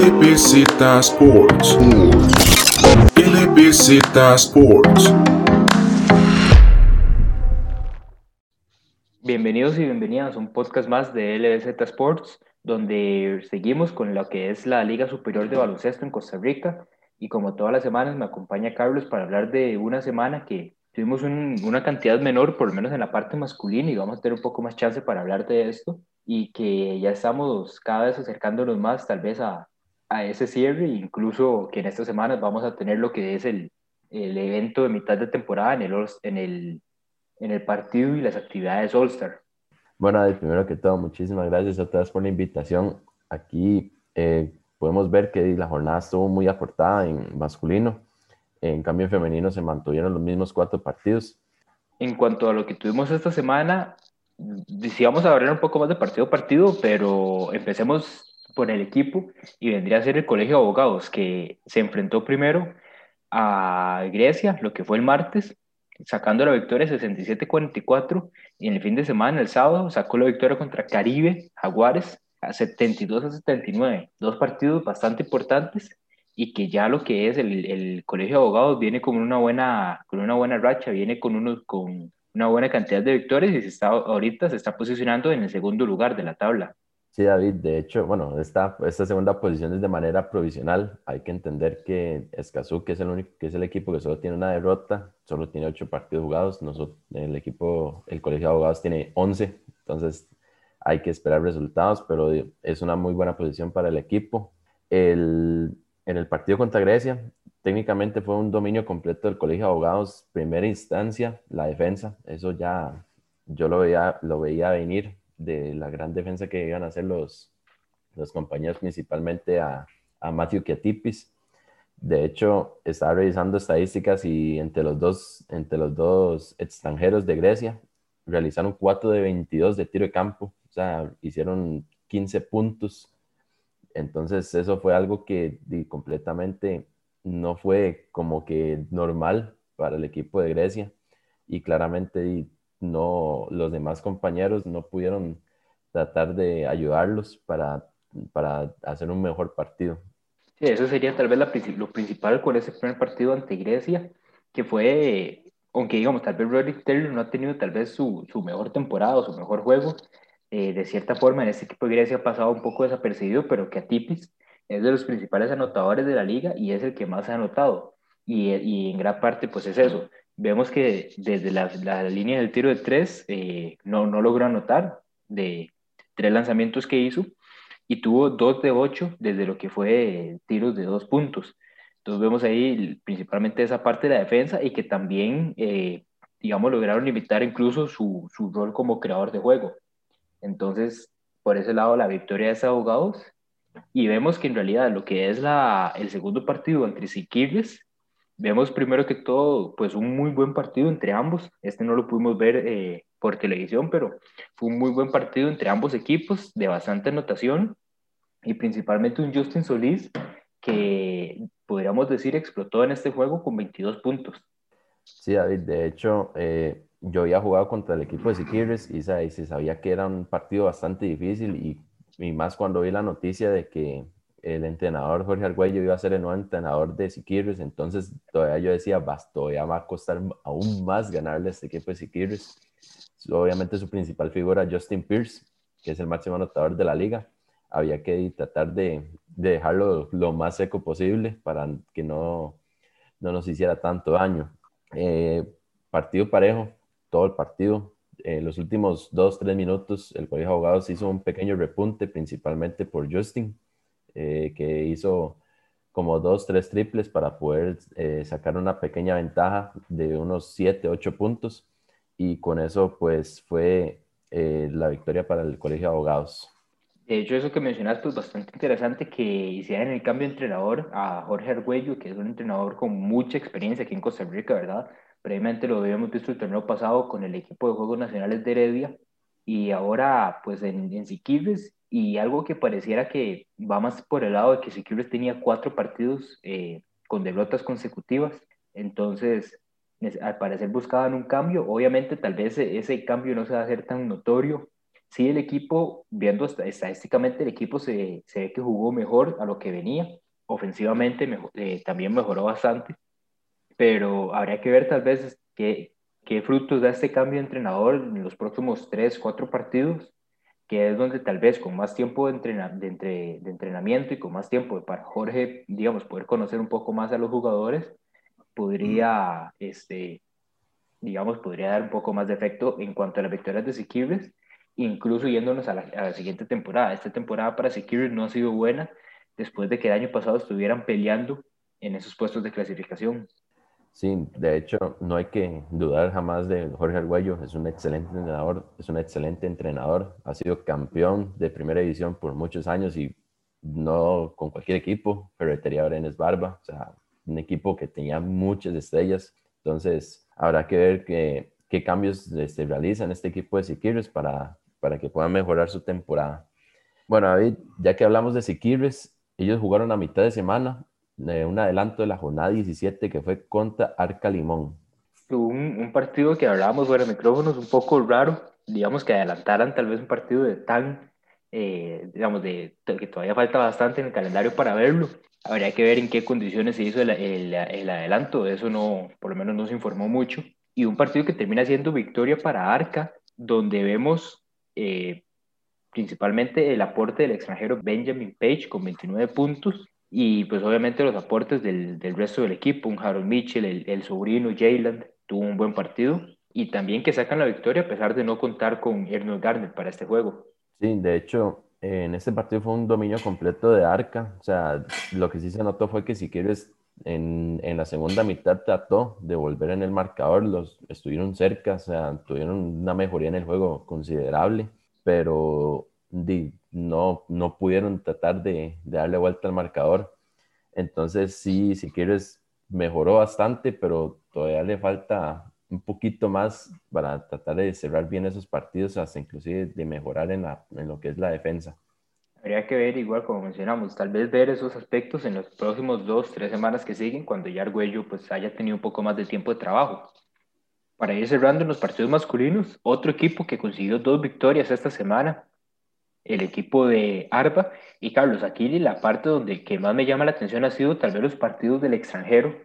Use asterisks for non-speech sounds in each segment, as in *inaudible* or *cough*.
LBZ Sports. LBZ Sports. Bienvenidos y bienvenidas a un podcast más de LBZ Sports, donde seguimos con lo que es la Liga Superior de Baloncesto en Costa Rica. Y como todas las semanas me acompaña Carlos para hablar de una semana que tuvimos una cantidad menor, por lo menos en la parte masculina, y vamos a tener un poco más chance para hablar de esto. Y que ya estamos cada vez acercándonos más tal vez a, a ese cierre, incluso que en estas semanas vamos a tener lo que es el, el evento de mitad de temporada en el, en el en el partido y las actividades All-Star. Bueno, primero que todo, muchísimas gracias a todas por la invitación. Aquí eh, podemos ver que la jornada estuvo muy aportada en masculino. En cambio, en femenino se mantuvieron los mismos cuatro partidos. En cuanto a lo que tuvimos esta semana, decíamos hablar un poco más de partido a partido, pero empecemos por el equipo y vendría a ser el Colegio de Abogados, que se enfrentó primero a Grecia, lo que fue el martes, sacando la victoria 67-44 y en el fin de semana, el sábado, sacó la victoria contra Caribe, Jaguares, a 72 a 79. Dos partidos bastante importantes y que ya lo que es el, el colegio de abogados viene con una buena, con una buena racha, viene con, unos, con una buena cantidad de victorias y se está, ahorita se está posicionando en el segundo lugar de la tabla. David, de hecho, bueno, esta, esta segunda posición es de manera provisional. Hay que entender que Escazú, que es el único, que es el equipo que solo tiene una derrota, solo tiene ocho partidos jugados. Nosotros, el equipo, el colegio de abogados tiene once, entonces hay que esperar resultados, pero es una muy buena posición para el equipo. El, en el partido contra Grecia, técnicamente fue un dominio completo del colegio de abogados, primera instancia, la defensa, eso ya yo lo veía, lo veía venir de la gran defensa que iban a hacer los, los compañeros, principalmente a, a Matthew Kiatipis. De hecho, estaba revisando estadísticas y entre los dos, entre los dos extranjeros de Grecia realizaron 4 de 22 de tiro de campo, o sea, hicieron 15 puntos. Entonces, eso fue algo que completamente no fue como que normal para el equipo de Grecia y claramente no, los demás compañeros no pudieron tratar de ayudarlos para, para hacer un mejor partido. Sí, eso sería tal vez la, lo principal con ese primer partido ante Grecia, que fue, aunque digamos, tal vez Roderick Taylor no ha tenido tal vez su, su mejor temporada o su mejor juego, eh, de cierta forma en este equipo de Grecia ha pasado un poco desapercibido, pero que Atipis es de los principales anotadores de la liga y es el que más ha anotado. Y, y en gran parte, pues es eso, vemos que desde la, la línea del tiro de tres eh, no, no logró anotar de tres lanzamientos que hizo y tuvo dos de ocho desde lo que fue tiros de dos puntos. Entonces vemos ahí principalmente esa parte de la defensa y que también, eh, digamos, lograron limitar incluso su, su, rol como creador de juego. Entonces, por ese lado, la victoria de abogados. Y vemos que en realidad lo que es la, el segundo partido entre Siquirres Vemos primero que todo, pues un muy buen partido entre ambos. Este no lo pudimos ver eh, por televisión, pero fue un muy buen partido entre ambos equipos, de bastante anotación y principalmente un Justin Solís que podríamos decir explotó en este juego con 22 puntos. Sí, David, de hecho, eh, yo había jugado contra el equipo de Siquirres y, se sabía que era un partido bastante difícil y, y más cuando vi la noticia de que el entrenador Jorge Argüello iba a ser el nuevo entrenador de Siquirres, entonces todavía yo decía, vas, todavía va a costar aún más ganarle a este equipo de Siquirres. Obviamente su principal figura, Justin Pierce, que es el máximo anotador de la liga, había que tratar de, de dejarlo lo más seco posible para que no, no nos hiciera tanto daño. Eh, partido parejo, todo el partido. En los últimos dos, tres minutos, el Colegio de Abogados hizo un pequeño repunte, principalmente por Justin, eh, que hizo como dos, tres triples para poder eh, sacar una pequeña ventaja de unos 7, 8 puntos y con eso pues fue eh, la victoria para el Colegio de Abogados. De hecho, eso que mencionaste es bastante interesante que hicieran el cambio de entrenador a Jorge Argüello, que es un entrenador con mucha experiencia aquí en Costa Rica, ¿verdad? Previamente lo habíamos visto el torneo pasado con el equipo de Juegos Nacionales de Heredia y ahora pues en, en y algo que pareciera que va más por el lado de que Siquirres tenía cuatro partidos eh, con derrotas consecutivas, entonces al parecer buscaban un cambio, obviamente tal vez ese cambio no se va a hacer tan notorio. Sí el equipo, viendo estadísticamente, el equipo se, se ve que jugó mejor a lo que venía, ofensivamente eh, también mejoró bastante, pero habría que ver tal vez qué, qué frutos da este cambio de entrenador en los próximos tres, cuatro partidos, que es donde tal vez con más tiempo de, de, de entrenamiento y con más tiempo para Jorge, digamos, poder conocer un poco más a los jugadores, podría, este, digamos, podría dar un poco más de efecto en cuanto a las victorias de Siquibres incluso yéndonos a la, siguiente temporada. Esta temporada para Security no ha sido buena después de que el año pasado estuvieran peleando en esos puestos de clasificación. Sí, de hecho, no hay que dudar jamás de Jorge Arguello. Es un excelente entrenador, es un excelente entrenador. Ha sido campeón de primera división por muchos años y no con cualquier equipo. Ferretería Brenes Barba, o sea, un equipo que tenía muchas estrellas. Entonces, habrá que ver qué cambios se este, realizan este equipo de Siquirres para para que puedan mejorar su temporada. Bueno, David, ya que hablamos de Siquirres, ellos jugaron a mitad de semana un adelanto de la jornada 17 que fue contra Arca Limón. Un, partido que hablábamos fuera de micrófonos un poco raro, digamos que adelantaran tal vez un partido de tan, eh, digamos, de, que todavía falta bastante en el calendario para verlo. Habría que ver en qué condiciones se hizo el, el, el adelanto, de eso no, por lo menos no se informó mucho. Y un partido que termina siendo victoria para Arca, donde vemos eh, principalmente el aporte del extranjero Benjamin Page con 29 puntos y pues obviamente los aportes del, del resto del equipo, un Harold Mitchell, el, el sobrino Jayland tuvo un buen partido y también que sacan la victoria a pesar de no contar con Ernold Garner para este juego. Sí, de hecho, en este partido fue un dominio completo de Arca, o sea, lo que sí se notó fue que si quieres en, en, la segunda mitad trató de volver en el marcador, los estuvieron cerca, o sea, tuvieron una mejoría en el juego considerable, pero no, no pudieron tratar de, darle vuelta al marcador. Entonces sí, si quieres, mejoró bastante, pero todavía le falta un poquito más para tratar de cerrar bien esos partidos, hasta inclusive de mejorar en lo que es la defensa. Habría que ver, igual como mencionamos, tal vez ver esos aspectos en los próximos dos, tres semanas que siguen, cuando ya Argüello pues haya tenido un poco más de tiempo de trabajo. Para ir cerrando en los partidos masculinos, otro equipo que consiguió dos victorias esta semana, el equipo de Arba y Carlos Aquili, la parte donde que más me llama la atención ha sido tal vez los partidos del extranjero,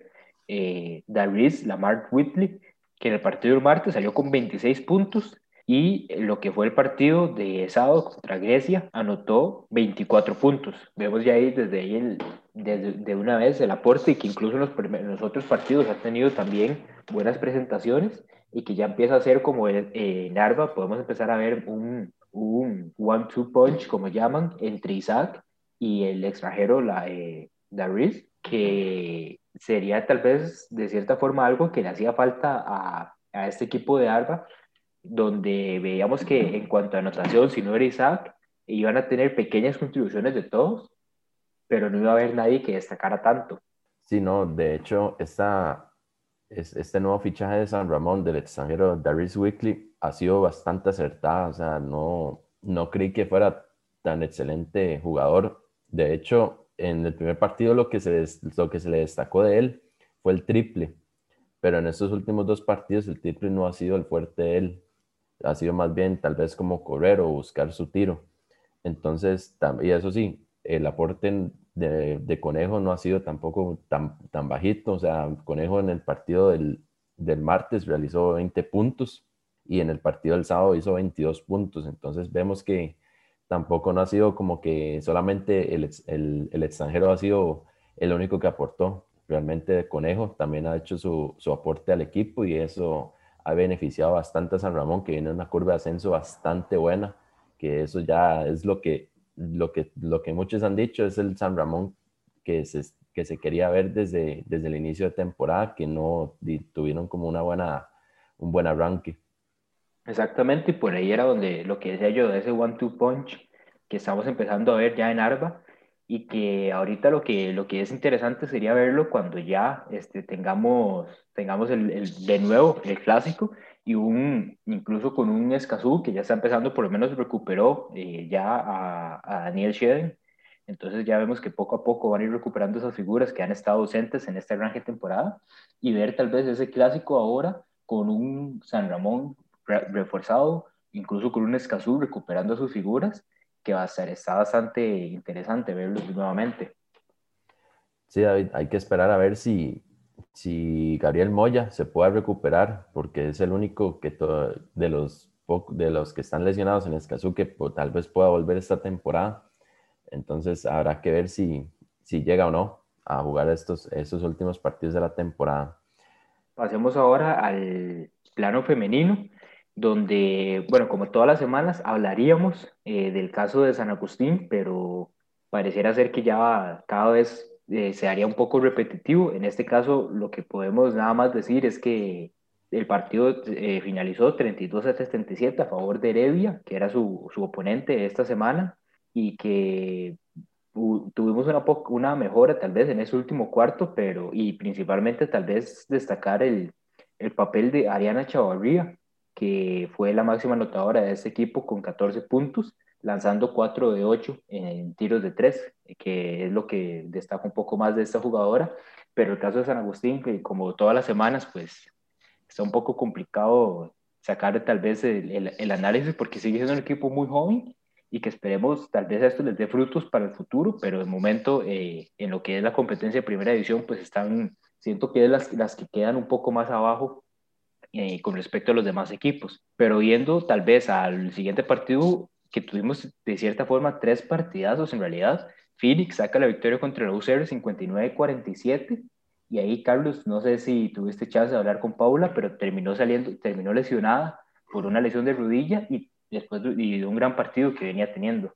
eh, Darius Lamar Whitley, que en el partido del martes salió con 26 puntos, y lo que fue el partido de sábado contra Grecia anotó 24 puntos. Vemos ya ahí desde ahí el, desde, de una vez el aporte y que incluso en los, otros partidos ha tenido también buenas presentaciones y que ya empieza a ser como en Arba, podemos empezar a ver un, un one-two punch, como llaman, entre Isaac y el extranjero, la, eh, Darius, que sería tal vez de cierta forma algo que le hacía falta a, a este equipo de Arba donde veíamos que en cuanto a anotación, si no era Isaac, iban a tener pequeñas contribuciones de todos, pero no iba a haber nadie que destacara tanto. Sí, no, de hecho, esta, este nuevo fichaje de San Ramón del extranjero Darius Weekly ha sido bastante acertada, o sea, no, no creí que fuera tan excelente jugador. De hecho, en el primer partido lo que, se, lo que se le destacó de él fue el triple, pero en estos últimos dos partidos el triple no ha sido el fuerte de él ha sido más bien tal vez como correr o buscar su tiro. Entonces, y eso sí, el aporte de, Conejo no ha sido tampoco tan, tan bajito. O sea, Conejo en el partido del, del, martes realizó 20 puntos y en el partido del sábado hizo 22 puntos. Entonces vemos que tampoco no ha sido como que solamente el, el, el extranjero ha sido el único que aportó. Realmente Conejo también ha hecho su, su aporte al equipo y eso ha beneficiado bastante a San Ramón, que viene en una curva de ascenso bastante buena, que eso ya es lo que, lo que, lo que muchos han dicho, es el San Ramón que se, que se quería ver desde, desde el inicio de temporada, que no tuvieron como una buena, un buen arranque. Exactamente, y por ahí era donde lo que decía yo ese one-two punch que estamos empezando a ver ya en Arba, y que ahorita lo que, lo que es interesante sería verlo cuando ya este, tengamos, tengamos el, el, de nuevo el clásico y un, incluso con un Escazú que ya está empezando, por lo menos recuperó eh, ya a, a, Daniel Scheden. Entonces ya vemos que poco a poco van a ir recuperando esas figuras que han estado ausentes en esta gran temporada y ver tal vez ese clásico ahora con un San Ramón reforzado incluso con un Escazú recuperando sus figuras, que va a ser, está bastante interesante verlos nuevamente. Sí, hay que esperar a ver si, si Gabriel Moya se puede recuperar, porque es el único que de los, de los que están lesionados en Escazú que tal vez pueda volver esta temporada. Entonces habrá que ver si, si llega o no a jugar estos, estos últimos partidos de la temporada. Pasemos ahora al plano femenino, donde, bueno, como todas las semanas hablaríamos eh, del caso de San Agustín, pero pareciera ser que ya cada vez eh, se haría un poco repetitivo. En este caso, lo que podemos nada más decir es que el partido eh, finalizó 32 a 77 a favor de Heredia, que era su, su oponente esta semana, y que tuvimos una, una mejora tal vez en ese último cuarto, pero y principalmente tal vez destacar el, el papel de Ariana Chavarría, que fue la máxima anotadora de este equipo con 14 puntos lanzando 4 de 8 en tiros de 3, que es lo que destaca un poco más de esta jugadora. Pero el caso de San Agustín, que como todas las semanas, pues está un poco complicado sacar tal vez el, el, análisis porque sigue siendo un equipo muy joven y que esperemos tal vez esto les dé frutos para el futuro, pero de momento eh, en lo que es la competencia de primera división, pues están, siento que es las, las que quedan un poco más abajo eh, con respecto a los demás equipos. Pero viendo tal vez al siguiente partido, que tuvimos de cierta forma tres partidazos en realidad. Phoenix saca la victoria contra la UCR 59-47 y ahí Carlos, no sé si tuviste chance de hablar con Paula, pero terminó saliendo, terminó lesionada por una lesión de rodilla y después de, de un gran partido que venía teniendo.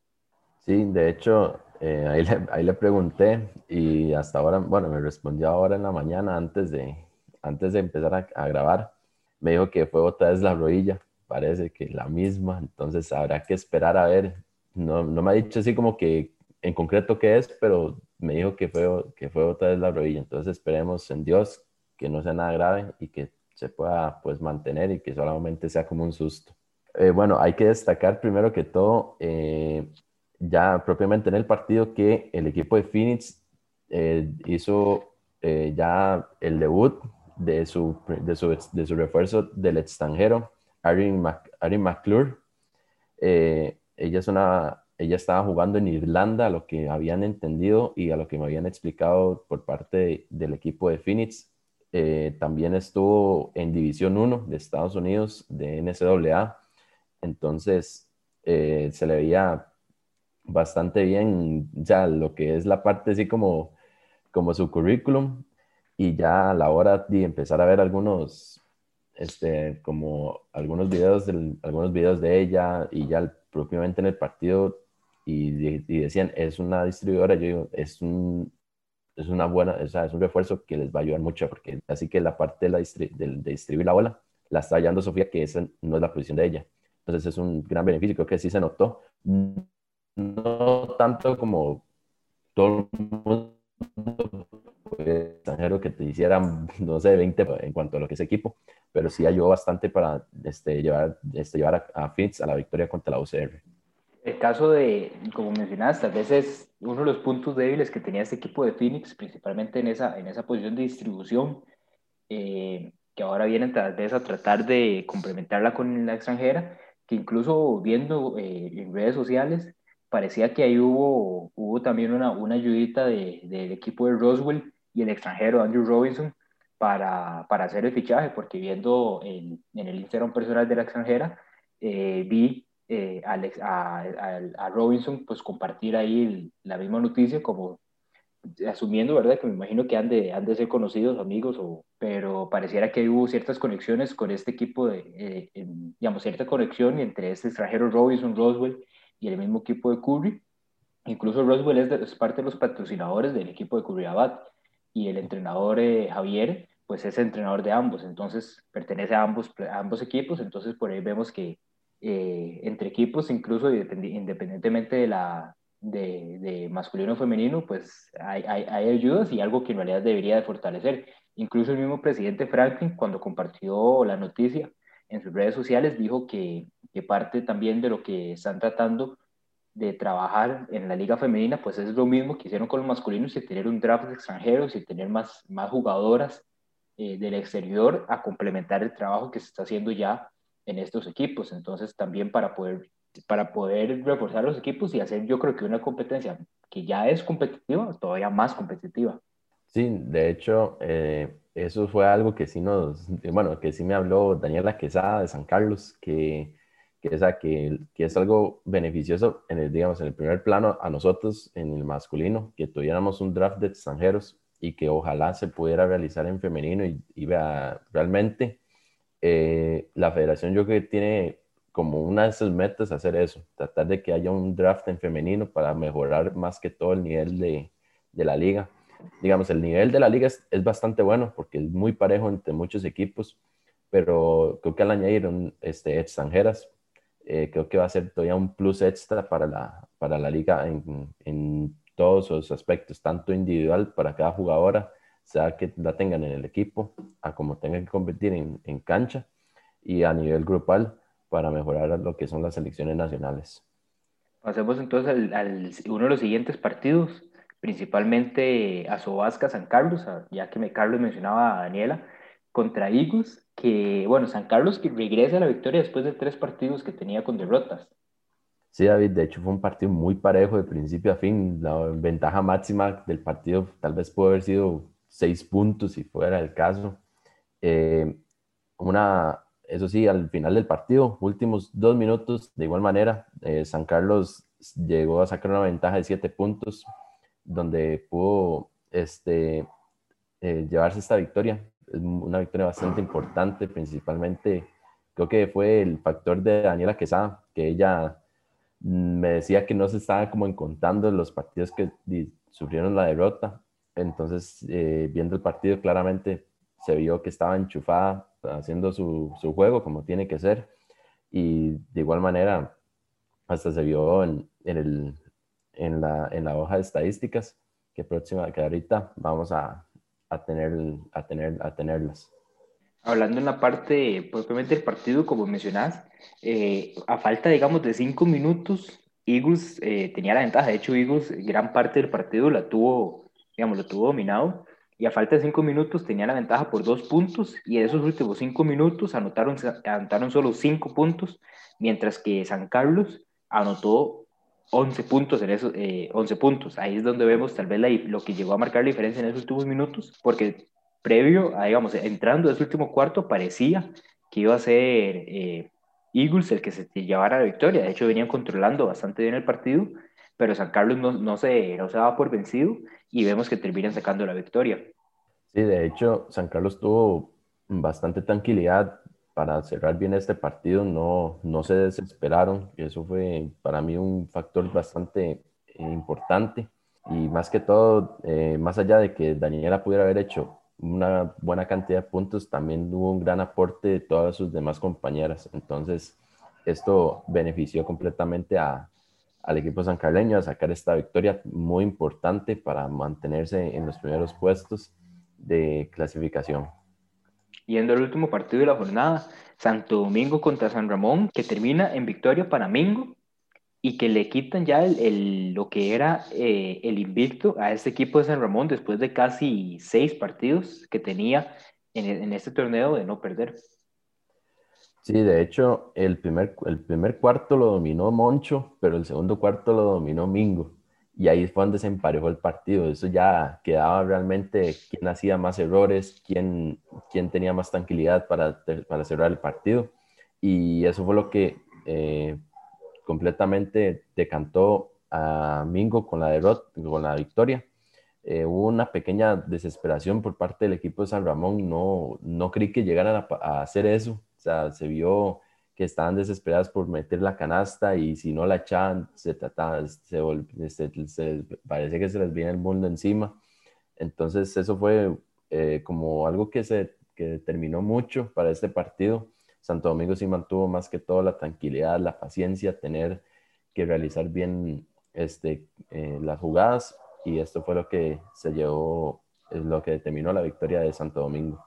Sí, de hecho, eh, ahí, le, ahí, le, pregunté y hasta ahora, bueno, me respondió ahora en la mañana antes de, antes de empezar a, a grabar. Me dijo que fue otra vez la rodilla parece que la misma, entonces habrá que esperar a ver. No, no me ha dicho así como que en concreto qué es, pero me dijo que fue, que fue otra vez la rodilla. Entonces esperemos en Dios que no sea nada grave y que se pueda pues mantener y que solamente sea como un susto. Eh, bueno, hay que destacar primero que todo, eh, ya propiamente en el partido, que el equipo de Phoenix eh, hizo ya el debut de su, de su, de su refuerzo del extranjero, Erin, McClure. Eh, ella, es ella estaba jugando en Irlanda, a lo que habían entendido y a lo que me habían explicado por parte del equipo de Phoenix. Eh, también estuvo en División 1 de Estados Unidos, de NCAA. Entonces, eh, se le veía bastante bien ya lo que es la parte así como, como su currículum y ya a la hora de empezar a ver algunos este, como algunos videos, de, algunos videos de ella y ya propiamente en el partido y, decían, es una distribuidora, yo digo, es un, es una buena, o sea, es un refuerzo que les va a ayudar mucho, porque así que la parte de, la de, distribuir la bola la está hallando Sofía, que esa no es la posición de ella. Entonces es un gran beneficio, creo que sí se notó. No tanto como todo el mundo extranjero que te hicieran, *laughs* no sé, 20 en cuanto a lo que es equipo, pero sí ayudó bastante para este, llevar, este, llevar a, a Fitz a la victoria contra la UCR. El caso de, como mencionaste, a veces uno de los puntos débiles que tenía este equipo de Phoenix, principalmente en esa, en esa posición de distribución, eh, que ahora vienen tal vez a tratar de complementarla con la extranjera, que incluso viendo eh, en redes sociales, parecía que ahí hubo, hubo también una, una ayudita de, del equipo de Roswell y el extranjero Andrew Robinson, para, para hacer el fichaje, porque viendo en, en el Instagram personal de la extranjera, eh, vi eh, Alex, a, a, Robinson pues compartir ahí la misma noticia como asumiendo, ¿verdad? Que me imagino que han de, han de ser conocidos, amigos, o, pero pareciera que hubo ciertas conexiones con este equipo de, eh, digamos, cierta conexión entre este extranjero Robinson, Roswell y el mismo equipo de Curry. Incluso Roswell es, es parte de los patrocinadores del equipo de Curry Abad y el entrenador Javier pues es entrenador de ambos, entonces pertenece a ambos, equipos, entonces por ahí vemos que eh, entre equipos, incluso independientemente de la de masculino o femenino, pues hay, hay, hay, ayudas y algo que en realidad debería de fortalecer. Incluso el mismo presidente Franklin, cuando compartió la noticia en sus redes sociales, dijo que, que parte también de lo que están tratando de trabajar en la liga femenina, pues es lo mismo que hicieron con los masculinos y tener un draft de extranjeros y tener más, más jugadoras eh, del exterior a complementar el trabajo que se está haciendo ya en estos equipos. Entonces, también para poder, para poder reforzar los equipos y hacer, yo creo que una competencia que ya es competitiva, todavía más competitiva. Sí, de hecho, eh, eso fue algo que sí nos, bueno, que sí me habló Daniela Quesada de San Carlos, que, que, que, que es algo beneficioso en el, digamos, en el primer plano a nosotros, en el masculino, que tuviéramos un draft de extranjeros y que ojalá se pudiera realizar en femenino y, y vea, realmente eh, la federación yo creo que tiene como una de sus metas hacer eso, tratar de que haya un draft en femenino para mejorar más que todo el nivel de, de la liga. Digamos, el nivel de la liga es, es, bastante bueno porque es muy parejo entre muchos equipos, pero creo que al añadir este, extranjeras, eh, creo que va a ser todavía un plus extra para la, para la liga en, en todos sus aspectos, tanto individual para cada jugadora, sea que la tengan en el equipo, a como tengan que competir en, en cancha y a nivel grupal para mejorar lo que son las selecciones nacionales. Pasemos entonces al, al, uno de los siguientes partidos, principalmente a Sobasca San Carlos, ya que me Carlos mencionaba a Daniela, contra Igus, que bueno, San Carlos que regresa a la victoria después de tres partidos que tenía con derrotas. Sí, David, de hecho fue un partido muy parejo de principio a fin. La ventaja máxima del partido tal vez pudo haber sido seis puntos si fuera el caso. Eh, una, eso sí, al final del partido, últimos dos minutos, de igual manera, eh, San Carlos llegó a sacar una ventaja de siete puntos, donde pudo este, eh, llevarse esta victoria. Una victoria bastante importante, principalmente creo que fue el factor de Daniela Quesada, que ella me decía que no se estaba como encontrando los partidos que sufrieron la derrota. Entonces, eh, viendo el partido, claramente se vio que estaba enchufada, haciendo su, su, juego como tiene que ser. Y de igual manera, hasta se vio en, en, el, en, la, en la hoja de estadísticas que próxima, que ahorita vamos a, a, tener, a, tener, a tenerlas. Hablando en la parte propiamente del partido, como mencionás, eh, a falta, digamos, de cinco minutos, Eagles eh, tenía la ventaja. De hecho, Eagles gran parte del partido la tuvo, digamos, lo tuvo dominado. Y a falta de cinco minutos tenía la ventaja por dos puntos. Y en esos últimos cinco minutos anotaron, anotaron solo cinco puntos, mientras que San Carlos anotó 11 puntos en esos eh, 11 puntos. Ahí es donde vemos tal vez lo que llegó a marcar la diferencia en esos últimos minutos, porque previo a, digamos, entrando ese último cuarto, parecía que iba a ser eh, Eagles el que se llevara la victoria. De hecho, venían controlando bastante bien el partido, pero San Carlos no, no, se, no se daba por vencido y vemos que terminan sacando la victoria. Sí, de hecho, San Carlos tuvo bastante tranquilidad para cerrar bien este partido, no, no se desesperaron, eso fue para mí un factor bastante importante. Y más que todo, eh, más allá de que Daniela pudiera haber hecho una buena cantidad de puntos, también hubo un gran aporte de todas sus demás compañeras. Entonces, esto benefició completamente al equipo sancarleño a sacar esta victoria muy importante para mantenerse en los primeros puestos de clasificación. Yendo al último partido de la jornada, Santo Domingo contra San Ramón, que termina en victoria para Mingo y que le quitan ya el, lo que era eh, el invicto a este equipo de San Ramón después de casi seis partidos que tenía en, en, este torneo de no perder. Sí, de hecho, el primer, el primer cuarto lo dominó Moncho, pero el segundo cuarto lo dominó Mingo. Y ahí fue donde se emparejó el partido. Eso ya quedaba realmente quién hacía más errores, quién, quién tenía más tranquilidad para, para cerrar el partido. Y eso fue lo que eh, completamente decantó a Mingo con la derrota, con la victoria. Eh, hubo una pequeña desesperación por parte del equipo de San Ramón. No, no creí que llegaran a, a, hacer eso. O sea, se vio que estaban desesperadas por meter la canasta y si no la echaban, se trataba, se, se, se parece que se les viene el mundo encima. Entonces, eso fue eh, como algo que se que determinó mucho para este partido Santo Domingo sí mantuvo más que todo la tranquilidad, la paciencia, tener que realizar bien este, eh, las jugadas y esto fue lo que se llevó, es lo que determinó la victoria de Santo Domingo.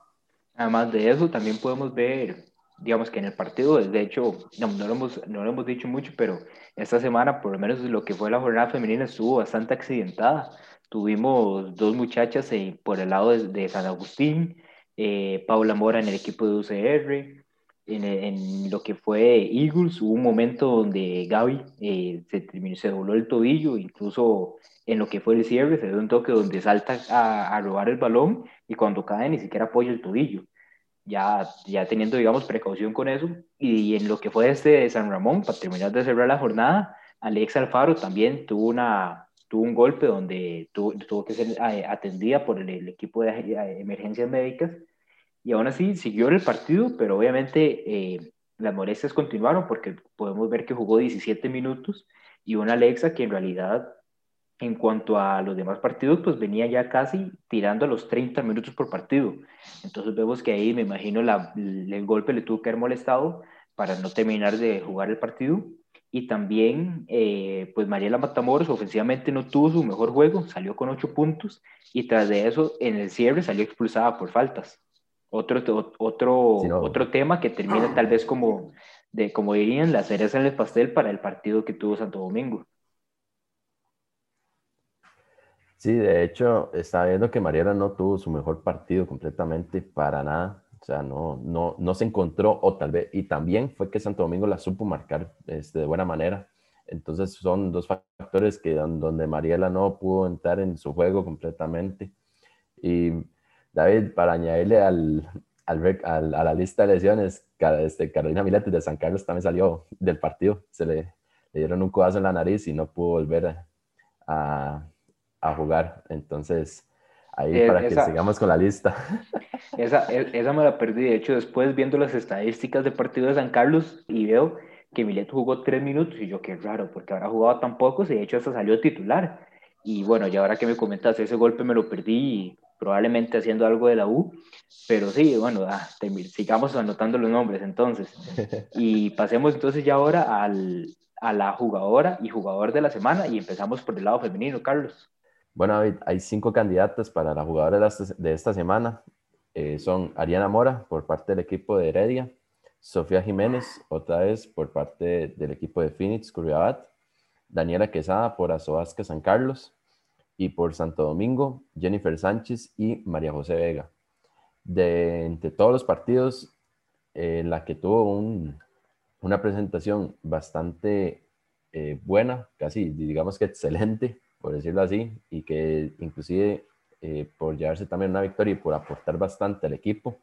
Además de eso, también podemos ver, digamos que en el partido, de hecho, no, no, lo hemos, no lo hemos dicho mucho, pero esta semana, por lo menos lo que fue la jornada femenina, estuvo bastante accidentada. Tuvimos dos muchachas eh, por el lado de, de San Agustín, eh, Paula Mora en el equipo de UCR, en, en, lo que fue Eagles, hubo un momento donde Gaby eh, se, terminó, se dobló el tobillo, incluso en lo que fue el cierre, se dio un toque donde salta a, a robar el balón y cuando cae ni siquiera apoya el tobillo. Ya, ya teniendo, digamos, precaución con eso. Y en lo que fue este de San Ramón, para terminar de cerrar la jornada, Alex Alfaro también tuvo, una, tuvo un golpe donde tuvo, tuvo que ser eh, atendida por el, el equipo de eh, emergencias médicas y aún así siguió el partido, pero obviamente eh, las molestias continuaron porque podemos ver que jugó 17 minutos y una Alexa que en realidad en cuanto a los demás partidos, pues venía ya casi tirando a los 30 minutos por partido. Entonces vemos que ahí me imagino la, el golpe le tuvo que haber molestado para no terminar de jugar el partido. Y también, eh, pues Mariela Matamoros ofensivamente no tuvo su mejor juego, salió con 8 puntos y tras de eso en el cierre salió expulsada por faltas otro, otro, otro tema que termina tal vez como, de, como dirían, la cereza en el pastel para el partido que tuvo Santo Domingo. Sí, de hecho, está viendo que Mariela no tuvo su mejor partido completamente para nada. O sea, no, no, no se encontró, o tal vez, y también fue que Santo Domingo la supo marcar este, de buena manera. Entonces son dos factores que donde Mariela no pudo entrar en su juego completamente. Y David, para añadirle al, al, a la lista de lesiones, este, Carolina Miletes de San Carlos también salió del partido. Se le, le dieron un codazo en la nariz y no pudo volver a, jugar. Entonces, ahí para que sigamos con la lista. *laughs* Esa, esa me la perdí. De hecho, después viendo las estadísticas del partido de San Carlos y veo que Milet jugó tres minutos y yo, qué raro, porque ahora jugado tan pocos y de hecho hasta salió titular. Y bueno, ya ahora que me comentas, ese golpe me lo perdí y probablemente haciendo algo de la U, pero sí, bueno, ah, sigamos anotando los nombres entonces. Y pasemos entonces ya ahora al, a la jugadora y jugador de la semana y empezamos por el lado femenino, Carlos. Bueno, hay cinco candidatas para la jugadora de esta semana. Eh, son Ariana Mora por parte del equipo de Heredia, Sofía Jiménez, otra vez por parte del equipo de Phoenix, Curriabat, Daniela Quesada por Azoasca San Carlos, y por Santo Domingo, Jennifer Sánchez y María José Vega. De entre todos los partidos, eh, la que tuvo una presentación bastante eh, buena, casi digamos que excelente, por decirlo así, y que inclusive eh, por llevarse también una victoria y por aportar bastante al equipo,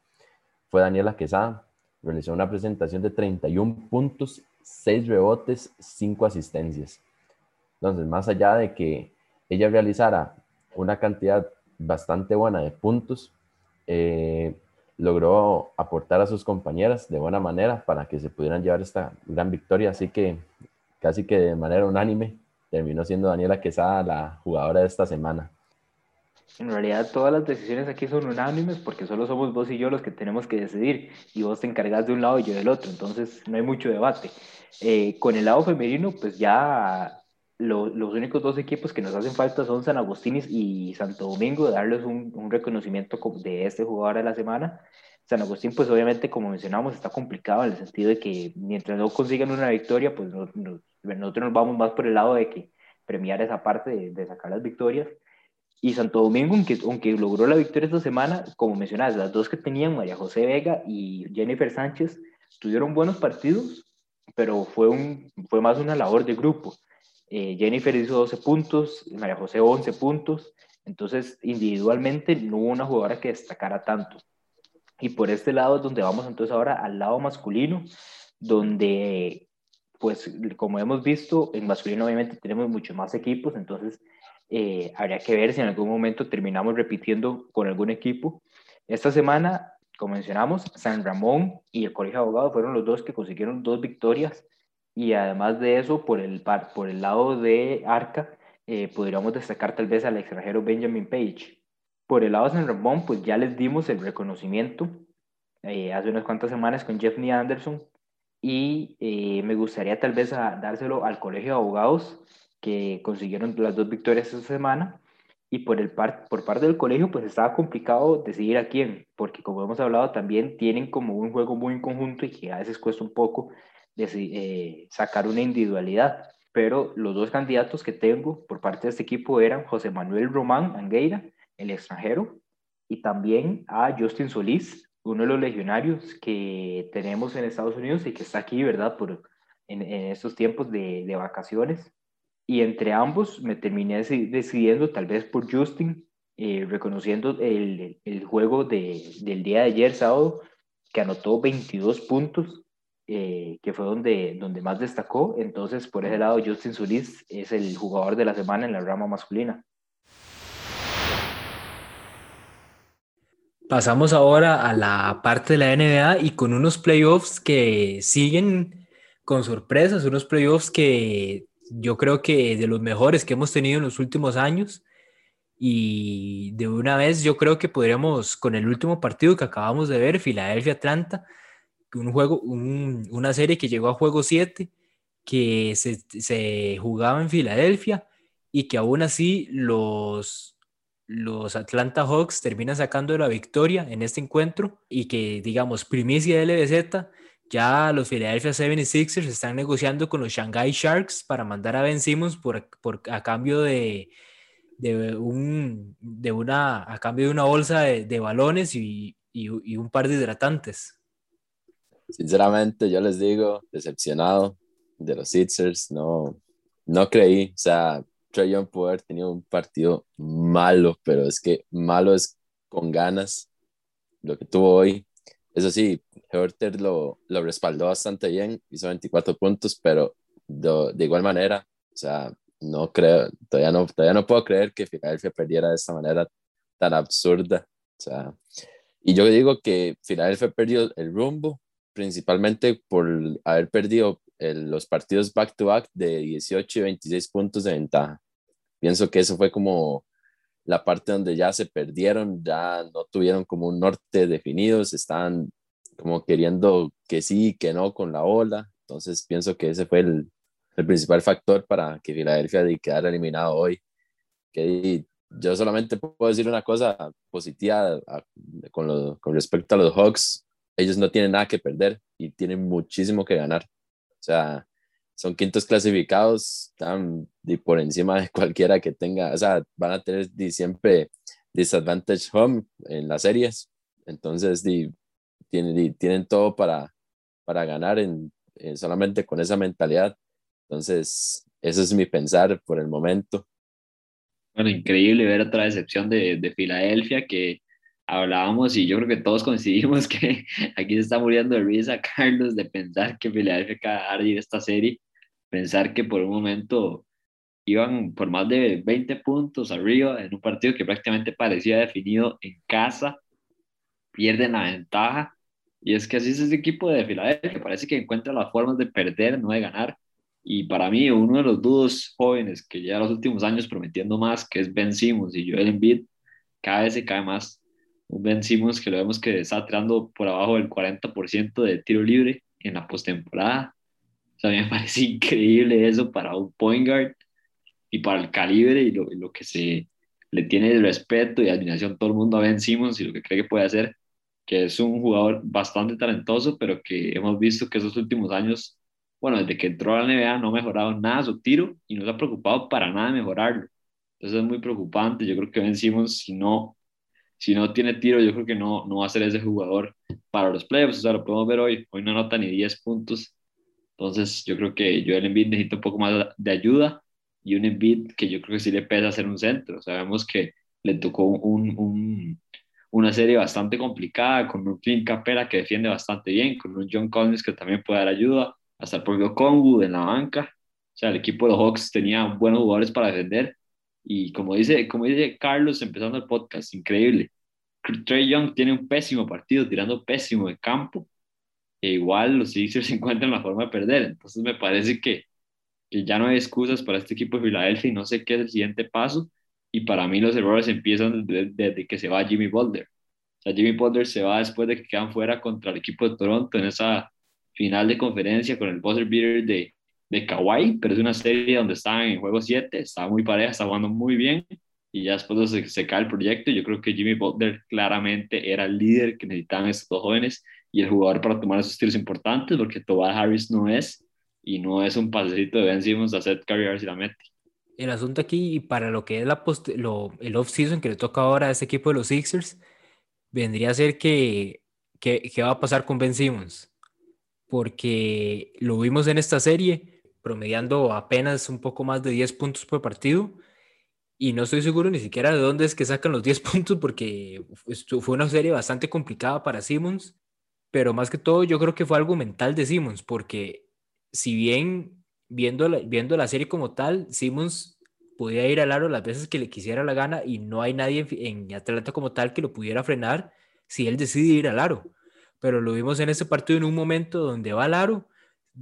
fue Daniela Quesada. Realizó una presentación de 31 puntos, 6 rebotes, 5 asistencias. Entonces, más allá de que ella realizara una cantidad bastante buena de puntos, eh, logró aportar a sus compañeras de buena manera para que se pudieran llevar esta gran victoria. Así que casi que de manera unánime terminó siendo Daniela Quesada la jugadora de esta semana. En realidad todas las decisiones aquí son unánimes porque solo somos vos y yo los que tenemos que decidir y vos te encargas de un lado y yo del otro, entonces no hay mucho debate. Eh, con el lado femenino, pues ya los únicos dos equipos que nos hacen falta son San Agustín y Santo Domingo, darles un, un, reconocimiento de este jugador de la semana. San Agustín, pues obviamente, como mencionamos, está complicado en el sentido de que mientras no consigan una victoria, pues nosotros nos vamos más por el lado de que premiar esa parte de, sacar las victorias. Y Santo Domingo, aunque, logró la victoria esta semana, como mencionas, las dos que tenían, María José Vega y Jennifer Sánchez, tuvieron buenos partidos, pero fue más una labor de grupo eh, Jennifer hizo 12 puntos, María José 11 puntos, entonces individualmente no hubo una jugadora que destacara tanto. Y por este lado es donde vamos entonces ahora al lado masculino, donde pues como hemos visto, en masculino obviamente tenemos muchos más equipos, entonces eh, habría que ver si en algún momento terminamos repitiendo con algún equipo. Esta semana, como mencionamos, San Ramón y el Colegio de Abogados fueron los dos que consiguieron dos victorias y además de eso, por el, por el lado de Arca, eh, podríamos destacar tal vez al extranjero Benjamin Page. Por el lado de San Ramón, pues ya les dimos el reconocimiento eh, hace unas cuantas semanas con Jeffney Anderson y eh, me gustaría tal vez dárselo al Colegio de Abogados que consiguieron las dos victorias esta semana y por, el par, por parte del colegio pues estaba complicado decidir a quién, porque como hemos hablado también tienen como un juego muy en conjunto y que a veces cuesta un poco eh, sacar una individualidad. Pero los dos candidatos que tengo por parte de este equipo eran José Manuel Román Angueira, el extranjero, y también a Justin Solís, uno de los legionarios que tenemos en Estados Unidos y que está aquí, ¿verdad? Por, en, estos tiempos de, de, vacaciones. Y entre ambos me terminé decidiendo tal vez por Justin, eh, reconociendo el, el juego de, del día de ayer, sábado, que anotó 22 puntos, eh, que fue donde, donde más destacó. Entonces, por ese lado, Justin Sulis es el jugador de la semana en la rama masculina. Pasamos ahora a la parte de la NBA y con unos playoffs que siguen con sorpresas, unos playoffs que yo creo que de los mejores que hemos tenido en los últimos años. Y de una vez yo creo que podríamos, con el último partido que acabamos de ver, Filadelfia-Atlanta, un juego, una serie que llegó a juego 7, que se, se jugaba en Filadelfia y que aún así los, los Atlanta Hawks terminan sacando la victoria en este encuentro y que, digamos, primicia de LBZ, ya los Philadelphia 76ers están negociando con los Shanghai Sharks para mandar a Ben Simmons por, por a cambio de, de, un, de una, a cambio de una bolsa de, balones y, y, y, un par de hidratantes. Sinceramente, yo les digo, decepcionado de los Sixers, no, no creí, o sea, Trae Young pudo haber tenido un partido malo, pero es que malo es con ganas lo que tuvo hoy. Eso sí, Herter lo, lo respaldó bastante bien, hizo 24 puntos, pero de, de, igual manera, o sea, no creo, todavía no, todavía no puedo creer que Filadelfia perdiera de esta manera tan absurda. O sea, y yo digo que Filadelfia perdió el rumbo principalmente por haber perdido los partidos back-to-back de 18 y 26 puntos de ventaja. Pienso que eso fue como la parte donde ya se perdieron, ya no tuvieron como un norte definido, se estaban como queriendo que sí, que no con la ola. Entonces pienso que ese fue el, el principal factor para que Filadelfia quedara eliminado hoy. Que yo solamente puedo decir una cosa positiva con, con respecto a los Hawks. Ellos no tienen nada que perder y tienen muchísimo que ganar. O sea, son quintos clasificados, están por encima de cualquiera que tenga, o sea, van a tener siempre disadvantage home en las series. Entonces, tienen, tienen todo para, para ganar en, solamente con esa mentalidad. Entonces, eso es mi pensar por el momento. Bueno, increíble ver otra decepción de, de Filadelfia que hablábamos y yo creo que todos coincidimos *laughs* que aquí se está muriendo de risa Carlos de pensar que Philadelphia acaba de esta serie, pensar que por un momento iban por más de 20 puntos arriba en un partido que prácticamente parecía definido en casa, pierden la ventaja y es que así es ese equipo de Filadelfia, parece que encuentra las formas de perder, no de ganar. Y para mí, uno de los dos jóvenes que ya los últimos años prometiendo más, que es Ben Simmons y Joel Embiid, cada vez se cae más Ben Simmons que lo vemos que está tirando por abajo del 40% de tiro libre en la postemporada. O sea, a mí me *laughs* parece increíble eso para un point guard y para el calibre y lo, lo que se le tiene de respeto y admiración todo el mundo a Ben Simmons y lo que cree que puede hacer, que es un jugador bastante talentoso, pero que hemos visto que esos últimos años, bueno, desde que entró a la NBA no ha mejorado nada su tiro y no se ha preocupado para nada de mejorarlo. Entonces es muy preocupante. Yo creo que Ben Simmons, si no si no tiene tiro, yo creo que no, no va a ser ese jugador para los playoffs. O sea, lo podemos ver hoy. Hoy no anota ni 10 puntos. Entonces, yo creo que Joel Embiid necesita un poco más de ayuda y un Embiid que yo creo que sí le pesa hacer un centro. Sabemos que le tocó un, un, una serie bastante complicada con un Clint Capela que defiende bastante bien, con un John Collins que también puede dar ayuda, hasta el propio Conwood en la banca. O sea, el equipo de los Hawks tenía buenos jugadores para defender y como dice, como dice Carlos empezando el podcast, increíble. Trey Young tiene un pésimo partido, tirando pésimo de campo. E igual los Sixers *laughs* encuentran la forma de perder. Entonces me parece que, que ya no hay excusas para este equipo de Filadelfia y no sé qué es el siguiente paso. Y para mí los errores empiezan desde, que se va Jimmy Butler. O sea, Jimmy Butler se va después de que quedan fuera contra el equipo de Toronto en esa final de conferencia con el buzzer beater de, de Kawhi, pero es una serie donde están en juego 7, está muy pareja, está jugando muy bien y ya después se, se cae el proyecto. Yo creo que Jimmy Butler claramente era el líder que necesitaban estos dos jóvenes y el jugador para tomar esos tiros importantes, porque Tobias Harris no es y no es un pasecito de Ben Simmons a Seth Curry si la mete. El asunto aquí, y para lo que es la post, lo, el off-season que le toca ahora a este equipo de los Sixers, vendría a ser que ¿qué, ¿qué va a pasar con Ben Simmons? Porque lo vimos en esta serie, promediando apenas un poco más de 10 puntos por partido, y no estoy seguro ni siquiera de dónde es que sacan los 10 *laughs* puntos, porque fue una serie bastante complicada para Simmons, pero más que todo yo creo que fue algo mental de Simmons, porque si bien viendo la, viendo la serie como tal, Simmons podía ir al aro las veces que le quisiera la gana y no hay nadie en, Atlanta como tal que lo pudiera frenar si él decide ir al aro. Pero lo vimos en ese partido en un momento donde va al aro,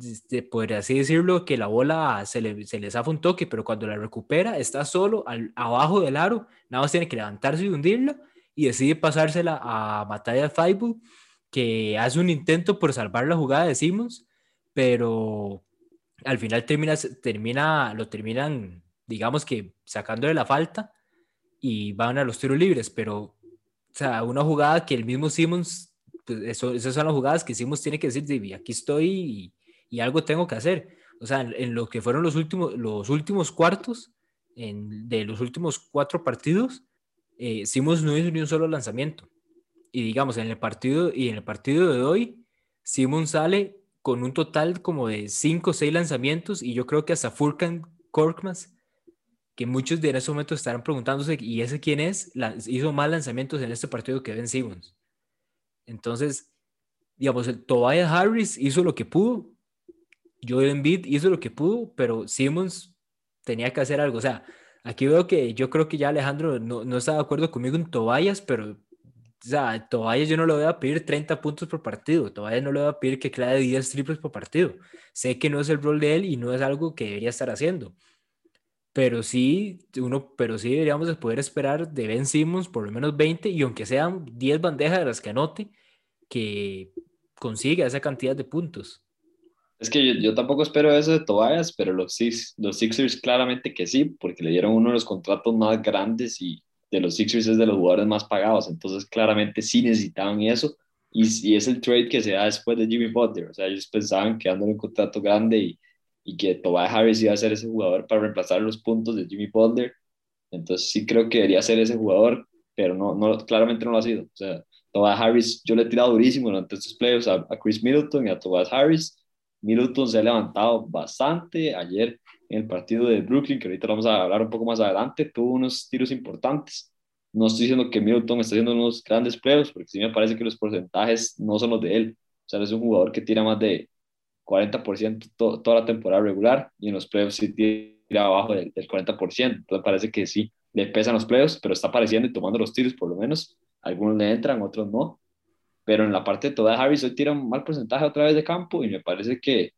este, podría así decirlo, que la bola se le, se le zafa un toque, pero cuando la recupera está solo al, abajo del aro, nada más tiene que levantarse y hundirla y decide pasársela a Mataya Faibu, que hace un intento por salvar la jugada de Simmons, pero al final termina, termina, lo terminan, digamos que sacándole la falta y van a los tiros libres, pero, o sea, una jugada que el mismo Simmons, pues eso, esas son las jugadas que Simmons tiene que decir, aquí estoy y, algo tengo que hacer. O sea, en, lo que fueron los últimos, los últimos cuartos en, de los últimos cuatro partidos, eh, Simmons no hizo ni un solo lanzamiento. Y digamos, en el partido, y en el partido de hoy, Simmons sale con un total como de 5 o 6 lanzamientos y yo creo que hasta Furkan Korkmaz, que muchos de en ese momento estarán preguntándose, ¿y ese quién es? hizo más lanzamientos en este partido que Ben Simmons. Entonces, digamos, el Tobias Harris hizo lo que pudo, Joel Embiid hizo lo que pudo, pero Simmons tenía que hacer algo. O sea, aquí veo que yo creo que ya Alejandro no, no está de acuerdo conmigo en Tobias, pero o sea, todavía yo no le voy a pedir 30 puntos por partido, todavía no le voy a pedir que clave 10 triples por partido. Sé que no es el rol de él y no es algo que debería estar haciendo. Pero sí, uno, pero sí deberíamos poder esperar de Ben Simmons por lo menos 20 y aunque sean 10 bandejas de las que anote, que consiga esa cantidad de puntos. Es que yo, yo, tampoco espero eso de Tobias, pero los, los Sixers claramente que sí, porque le dieron uno de los contratos más grandes y, de los Sixers es de los jugadores más pagados, entonces claramente sí necesitaban eso, y, y es el trade que se da después de Jimmy Butler, o sea, ellos pensaban que dándole un contrato grande y, y que Tobias Harris iba a ser ese jugador para reemplazar los puntos de Jimmy Butler, entonces sí creo que debería ser ese jugador, pero no, no claramente no lo ha sido, o sea, Tobias Harris, yo le he tirado durísimo durante estos playoffs a, a Chris Middleton y a Tobias Harris, Middleton se ha levantado bastante, ayer en el partido de Brooklyn, que ahorita vamos a hablar un poco más adelante, tuvo unos tiros importantes. No estoy diciendo que Middleton está haciendo unos grandes playoffs, porque sí me parece que los porcentajes no son los de él. O sea, es un jugador que tira más de 40% toda la temporada regular y en los playoffs sí tira abajo del, 40%. Entonces parece que sí, le pesan los playoffs, pero está apareciendo y tomando los tiros por lo menos. Algunos le entran, otros no. Pero en la parte de toda Harris hoy tira un mal porcentaje otra vez de campo y me parece que,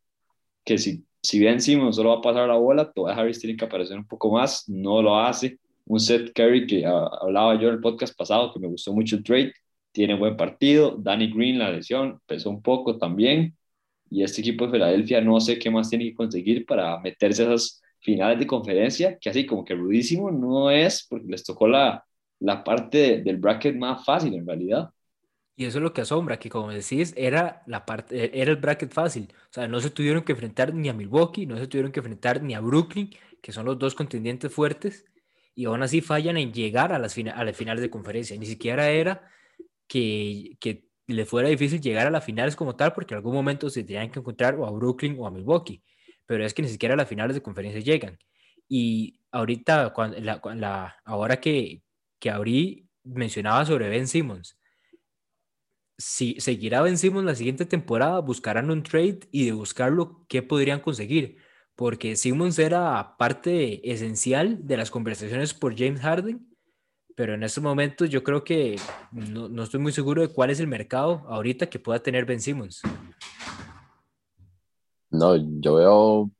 que si si bien Simon solo va a pasar la bola, Tobias Harris tiene que aparecer un poco más, no lo hace. Un Seth Curry que hablaba yo en el podcast pasado, que me gustó mucho el trade, tiene buen partido. Danny Green, la lesión, pesó un poco también. Y este equipo de Filadelfia no sé qué más tiene que conseguir para meterse a esas finales de conferencia, que así como que rudísimo no es, porque les tocó la, la parte del bracket más fácil en realidad. Y eso es lo que asombra, que como decís, era, la parte, e, era el bracket fácil. O sea, no se tuvieron que enfrentar ni a Milwaukee, no se tuvieron que enfrentar ni a Brooklyn, que son los dos contendientes fuertes, y aún así fallan en llegar a las, a las finales de conferencia. Ni siquiera era que, que le fuera difícil llegar a las finales como tal, porque en algún momento se tenían que encontrar o a Brooklyn o a Milwaukee, pero es que ni siquiera a las finales de conferencia llegan. Y ahorita, cuando, la, la, ahora que, que abrí, mencionaba sobre Ben Simmons si seguirá Ben Simmons la siguiente temporada, buscarán un trade y de buscarlo, ¿qué podrían conseguir? Porque Simmons era parte esencial de las conversaciones por James Harden, pero en estos momentos yo creo que no, no estoy muy seguro de cuál es el mercado ahorita que pueda tener Ben Simmons. No, yo veo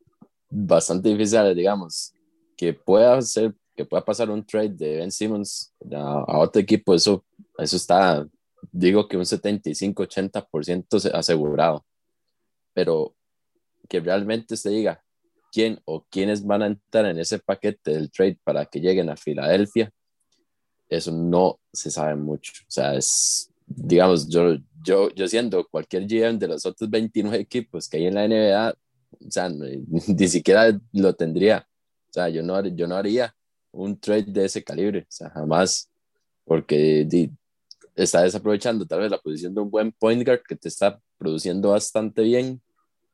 bastante difícil, digamos, que pueda ser, que pueda pasar un trade de Ben Simmons a, a otro equipo, eso, eso está digo que un 75-80% asegurado, pero que realmente se diga quién o quiénes van a entrar en ese paquete del trade para que lleguen a Filadelfia, eso no se sabe mucho. O sea, es, digamos, yo, yo, yo siendo cualquier GM de los otros 29 equipos que hay en la NBA, o sea, *laughs* ni siquiera lo tendría. O sea, yo no, yo no haría un trade de ese calibre, o sea, jamás, porque está desaprovechando tal vez la posición de un buen point guard que te está produciendo bastante bien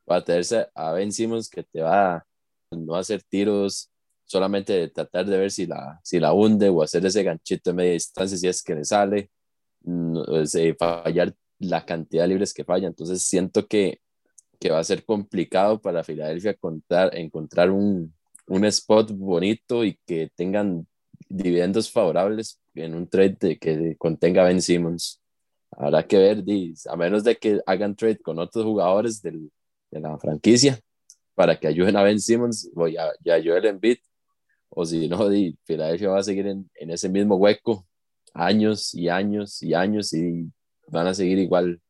para tenerse a Ben Simmons que te va a no hacer tiros solamente de tratar de ver si la, si la hunde o hacer ese ganchito de media distancia si es que le sale, no, pues, eh, fallar la cantidad de libres que falla. Entonces siento que, que va a ser complicado para Filadelfia encontrar, encontrar un, un spot bonito y que tengan dividendos favorables en un trade que contenga Ben Simmons. Habrá que ver, a menos de que hagan trade con otros jugadores del, de la franquicia para que ayuden a Ben Simmons y a, y a Joel Embiid, o si no, di, Philadelphia va a seguir en, en, ese mismo hueco años y años y años y van a seguir igual.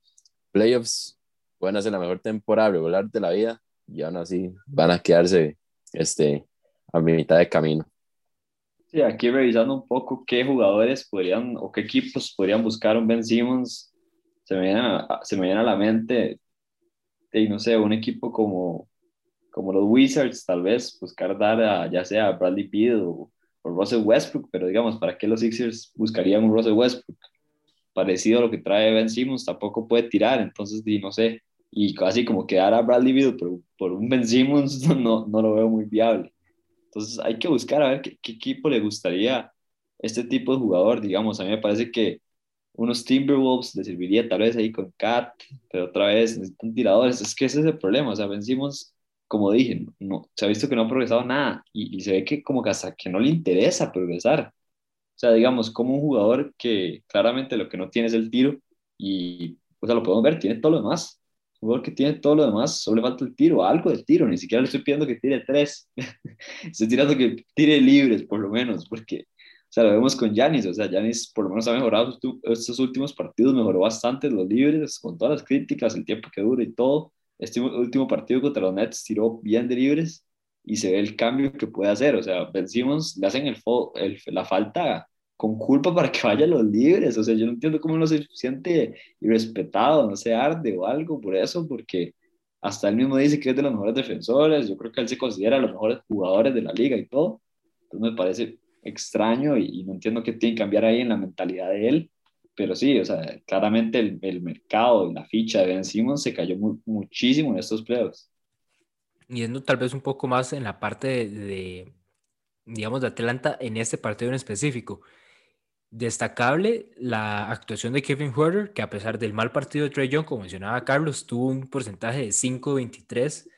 Playoffs pueden hacer la mejor temporada regular de la vida y aún así van a quedarse este, a mitad de camino. Sí, aquí revisando un poco qué jugadores podrían o qué equipos podrían buscar un Ben Simmons, se me viene a, se me viene a la mente, y no sé, un equipo como como los Wizards, tal vez buscar dar a, ya sea a Bradley Beal o, Russell Westbrook, pero digamos, ¿para qué los Sixers buscarían un Russell Westbrook? Parecido a lo que trae Ben Simmons, tampoco puede tirar, entonces, no sé, y casi como quedar a Bradley Beal por, por un Ben Simmons *laughs* no, no lo veo muy viable. Entonces hay que buscar a ver qué, equipo le gustaría este tipo de jugador, digamos, a mí me parece que unos Timberwolves le serviría tal vez ahí con Cat, pero otra vez necesitan tiradores, es que ese es el problema, o sea, Ben Simmons como dije, no, se ha visto que no ha progresado nada y, se ve que como que hasta que no le interesa progresar. O sea, digamos, como un jugador que claramente lo que no tiene es el tiro y, o sea, lo podemos ver, tiene todo lo demás. Jugador que tiene todo lo demás, solo le falta el tiro, algo del tiro, ni siquiera le estoy pidiendo que tire tres. *laughs* estoy tirando que tire libres, por lo menos, porque, o sea, lo vemos con Yanis, o sea, Yanis por lo menos ha mejorado estos últimos partidos, mejoró bastante los libres, con todas las críticas, el tiempo que dura y todo este último partido contra los Nets tiró bien de libres y se ve el cambio que puede hacer. O sea, Ben Simmons le hacen el, el, la falta con culpa para que vaya a los libres. O sea, yo no entiendo cómo no se siente irrespetado, no se arde o algo por eso, porque hasta él mismo dice que es de los mejores defensores. Yo creo que él se considera los mejores jugadores de la liga y todo. Entonces me parece extraño y, y no entiendo qué tiene que cambiar ahí en la mentalidad de él pero sí, o sea, claramente el, el mercado, la ficha de Ben Simmons se cayó muchísimo en estos playoffs. Yendo tal vez un poco más en la parte de, digamos, de Atlanta en este partido en específico. Destacable la actuación de Kevin Huerter, que a pesar del mal partido de Trey Young, como mencionaba Carlos, tuvo un porcentaje de 5 de 23,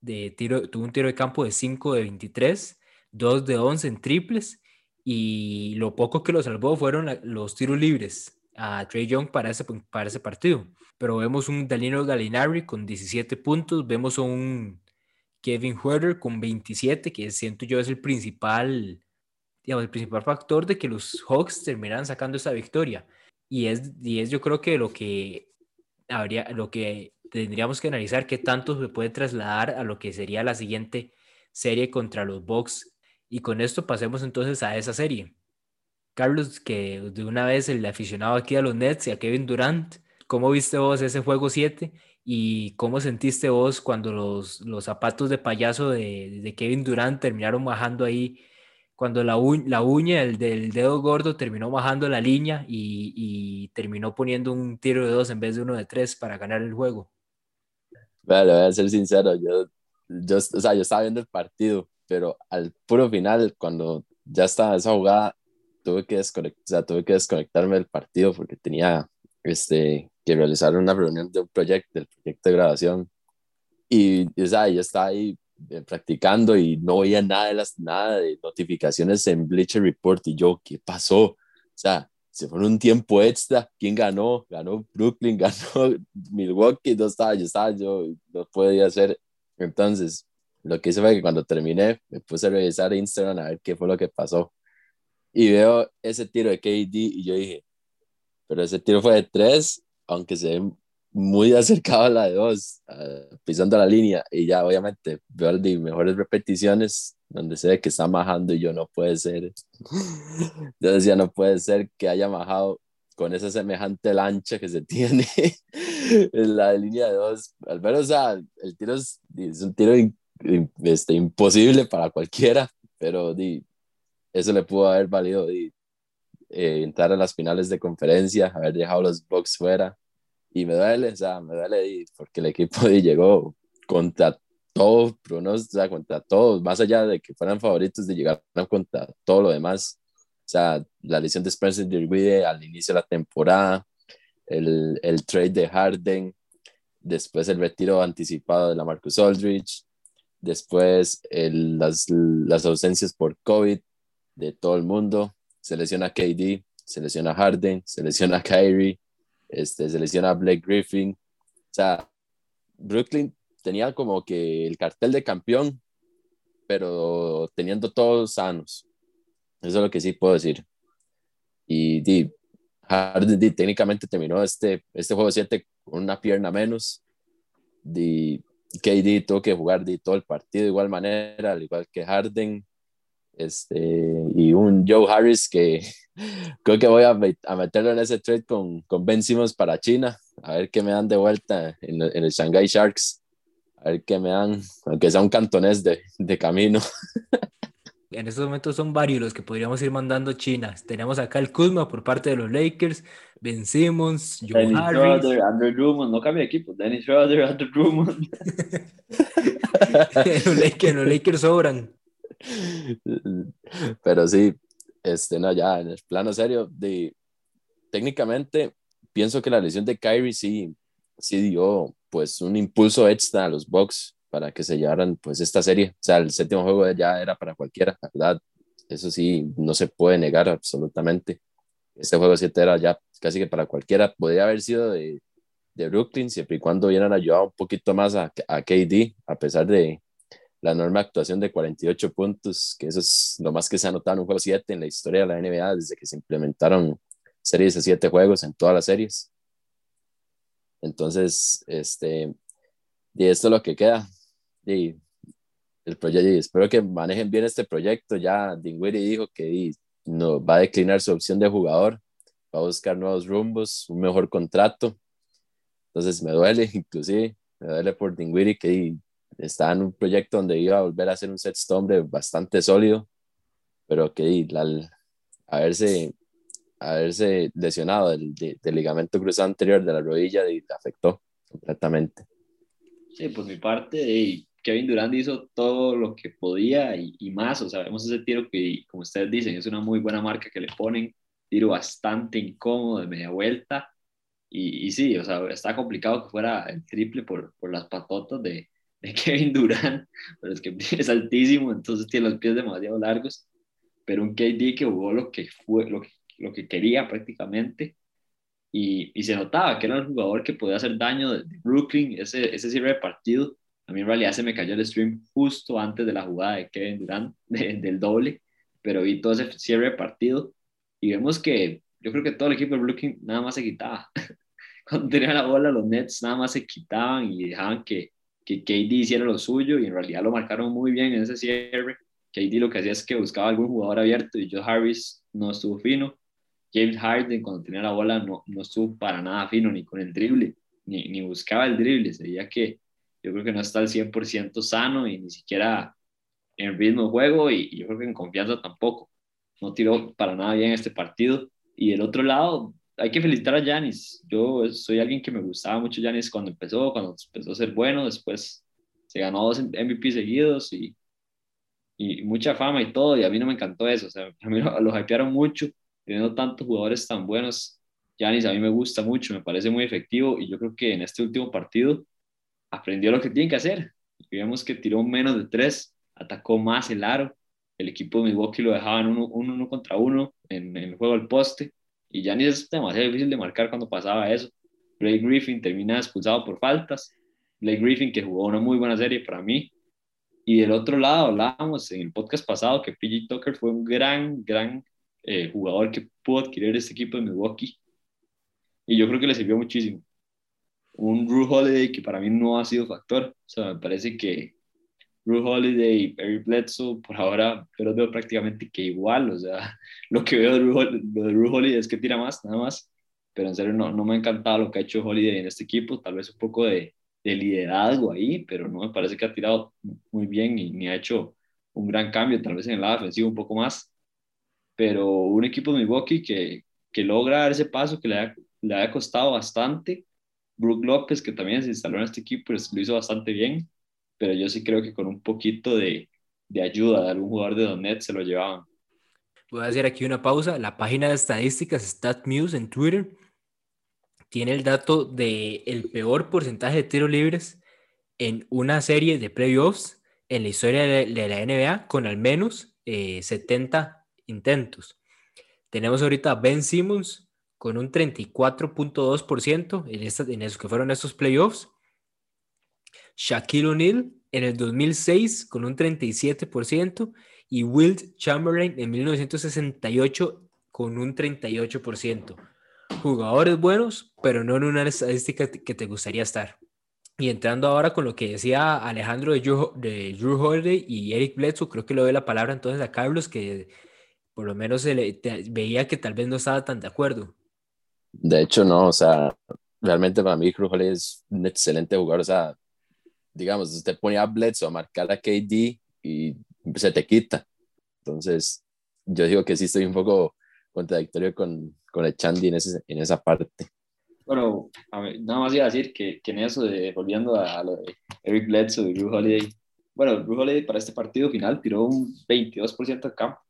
de tiro, tuvo un tiro de campo de 5 de 23, 2 de 11 en triples y lo poco que lo salvó fueron los tiros libres a Trey Young para ese, para ese partido. Pero vemos un Danilo Gallinari con 17 puntos, vemos un Kevin Huerter con 27, que siento yo es el principal, digamos, el principal factor de que los Hawks terminaran sacando esa victoria. Y es, y es yo creo que lo que habría, lo que tendríamos que analizar qué tanto se puede trasladar a lo que sería la siguiente serie contra los Bucks y con esto pasemos entonces a esa serie. Carlos, que de una vez el aficionado aquí a los Nets y a Kevin Durant, ¿cómo viste vos ese juego 7 y cómo sentiste vos cuando los, los zapatos de payaso de, de, Kevin Durant terminaron bajando ahí, cuando la, la uña del, del, dedo gordo terminó bajando la línea y, y, terminó poniendo un tiro de dos en vez de uno de tres para ganar el juego? Bueno, voy a ser sincero, yo, yo, o sea, yo estaba viendo el partido pero al puro final, cuando ya estaba esa jugada, tuve que, desconectar, o sea, tuve que desconectarme del partido porque tenía este, que realizar una reunión de un proyecto, del proyecto de grabación. Y, o sea, yo estaba ahí practicando y no veía nada de, las, nada de notificaciones en Bleacher Report y yo, ¿qué pasó? O sea, se fue un tiempo extra, ¿quién ganó? Ganó Brooklyn, *laughs* ganó Milwaukee, no estaba, yo estaba, yo no podía hacer. Entonces, lo que hice fue que cuando terminé, me puse a revisar Instagram a ver qué fue lo que pasó. Y veo ese tiro de KD y yo dije, pero ese tiro fue de tres, aunque se ve muy acercado a la de dos, uh, pisando la línea. Y ya, obviamente, veo las mejores repeticiones donde se ve que está majando y yo no puede ser. *laughs* Yo decía, no puede ser que haya majado con esa semejante lancha que se tiene *laughs* en la línea de dos. Al menos, o sea, el tiro es, es un tiro este, imposible para cualquiera, pero di, eso le pudo haber valido di, eh, entrar a las finales de conferencia, haber dejado los Bucks fuera. Y me duele, o sea, me duele porque el equipo llegó contra todo pronóstico, o sea, contra todos, más allá de que fueran favoritos de llegar contra todo lo demás. O sea, la lesión de Spencer Dinwiddie al inicio de la temporada, el, el trade de Harden, después el retiro anticipado de la Marcus Aldridge, después el, las, las ausencias por COVID de todo el mundo, se lesiona KD, se lesiona Harden, se lesiona Kyrie, este, se lesiona Blake Griffin. O sea, Brooklyn tenía como que el cartel de campeón, pero teniendo todos sanos. Eso es lo que sí puedo decir. Y di, Harden técnicamente terminó este, este juego 7 con una pierna menos. Di, KD tuvo que jugar di, todo el partido de igual manera, al igual que Harden. Este, y un Joe Harris que *laughs* creo que voy a, a meterlo en ese trade con, con Ben Simmons para China, a ver qué me dan de vuelta en, en el Shanghai Sharks, a ver qué me dan, aunque sea un cantonés de, de camino. *laughs* En estos momentos son varios los que podríamos ir mandando China. Tenemos acá el Kuzma por parte de los Lakers, Ben Simmons, Joe Dennis Harris. Schroeder, Andrew Drummond, no cambia de equipo. Dennis Schroeder, Andrew Drummond. *laughs* los, Lakers, los Lakers sobran. *laughs* Pero sí, este, no, ya en el plano serio, de, técnicamente pienso que la lesión de Kyrie sí, sí dio pues un impulso extra a los Bucks para que se llevaran pues esta serie. O sea, el séptimo juego ya era para cualquiera, la. Eso sí, no se puede negar absolutamente. Este juego 7 era ya casi que para cualquiera. Podría haber sido de, de Brooklyn, siempre y cuando hubieran ayudado un poquito más a, a KD, a pesar de la enorme actuación de 48 puntos, que eso es lo más que se ha notado en un juego 7 en la historia de la NBA desde que se implementaron series de 7 juegos en todas las series. Entonces, este, y esto es lo que queda. Y el proyecto, y espero que manejen bien este proyecto. Ya Dinwiddie dijo que no, va a declinar su opción de jugador, va a buscar nuevos rumbos, un mejor contrato. Entonces me duele, *laughs* inclusive, me duele por Dinwiddie que está en un proyecto donde iba a volver a ser un set hombre bastante sólido, pero que al haberse, haberse lesionado del, del ligamento cruzado anterior de la rodilla le afectó completamente. Sí, por mi parte, Kevin Durant hizo todo lo que podía y, y, más, o sea, vemos ese tiro que, como ustedes dicen, es una muy buena marca que le ponen, tiro bastante incómodo de media vuelta, y, y sí, o sea, está complicado que fuera el triple por, por las patotas de, de Kevin Durant, pero es que es altísimo, entonces tiene los pies demasiado largos, pero un KD que jugó lo que, fue, lo que, lo que quería prácticamente, y, y, se notaba que era un jugador que podía hacer daño de, Brooklyn, ese, ese cierre de partido, a mí en realidad se me cayó el stream justo antes de la jugada de Kevin Durant, *laughs* de, del doble, pero vi todo ese cierre de partido y vemos que yo creo que todo el equipo de Brooklyn nada más se quitaba. *laughs* Cuando tenían la bola, los Nets nada más se quitaban y dejaban que, que KD hiciera lo suyo y en realidad lo marcaron muy bien en ese cierre. KD lo que hacía es que buscaba algún jugador abierto y Joe Harris no estuvo fino. James Harden cuando tenía la bola no, no estuvo para nada fino ni con el drible, ni, ni buscaba el drible, se veía que yo creo que no está al 100% sano y ni siquiera en ritmo de juego y, y, yo creo que en confianza tampoco. No tiró para nada bien este partido. Y del otro lado, hay que felicitar a Yanis. Yo soy alguien que me gustaba mucho Yanis cuando empezó, cuando empezó a ser bueno, después se ganó dos MVP seguidos y, y mucha fama y todo, y a mí no me encantó eso. O sea, *laughs* a mí lo, lo hypearon mucho, teniendo tantos jugadores tan buenos. Yanis a mí me gusta mucho, me parece muy efectivo y yo creo que en este último partido aprendió lo que tiene que hacer. Vimos que tiró menos de tres, atacó más el aro. El equipo de Milwaukee lo dejaban uno, uno, uno contra uno en, en, el juego del poste. Y ni es demasiado difícil de marcar cuando pasaba eso. Blake Griffin termina expulsado por faltas. Blake Griffin que jugó una muy buena serie para mí. Y del otro lado hablábamos en el podcast pasado que PG Tucker fue un gran, gran eh, jugador que pudo adquirir este equipo de Milwaukee. Y yo creo que le sirvió muchísimo un Drew Holiday que para mí no ha sido factor. O sea, me parece que Drew Holiday y Perry Bledsoe por ahora, pero veo prácticamente que igual. O sea, *laughs* lo que veo de Drew, de Drew Holiday es que tira más, nada más. Pero en serio, no, no me ha encantado lo que ha hecho Holiday en este equipo. Tal vez un poco de, de liderazgo ahí, pero no me parece que ha tirado muy bien y ni ha hecho un gran cambio. Tal vez en el lado defensivo un poco más. pero un equipo de Milwaukee que, que logra dar ese paso que le ha, le ha costado bastante. Brook López, que también se instaló en este equipo, pues, lo hizo bastante bien, pero yo sí creo que con un poquito de, de ayuda de algún jugador de Donet se lo llevaban. Voy a hacer aquí una pausa. La página de estadísticas StatMuse en Twitter tiene el dato de el peor porcentaje de tiros libres en una serie de playoffs en la historia de, la NBA con al menos 70 eh, intentos. Tenemos ahorita a Ben Simmons con un 34.2% en, en esos que fueron estos playoffs. Shaquille O'Neal en el 2006 con un 37% y Wilt Chamberlain en 1968 con un 38% jugadores buenos, pero no en una estadística que te gustaría estar. Y entrando ahora con lo que decía Alejandro de Drew, Holiday y Eric Bledsoe, creo que le doy la palabra entonces a Carlos, que por lo menos veía que tal vez no estaba tan de acuerdo. De hecho, no, o sea, realmente para mí Holiday es un excelente jugador, o sea, digamos, usted ponía a Bledsoe a marcar a KD y se te quita. Entonces, yo digo que sí estoy un poco contradictorio con, con el Chandy en, ese, en esa parte. Bueno, nada más iba a decir que, que en eso, de, volviendo a, lo de Eric Bledsoe y Drew Holiday, bueno, Drew Holiday para este partido final tiró un 22% de campo,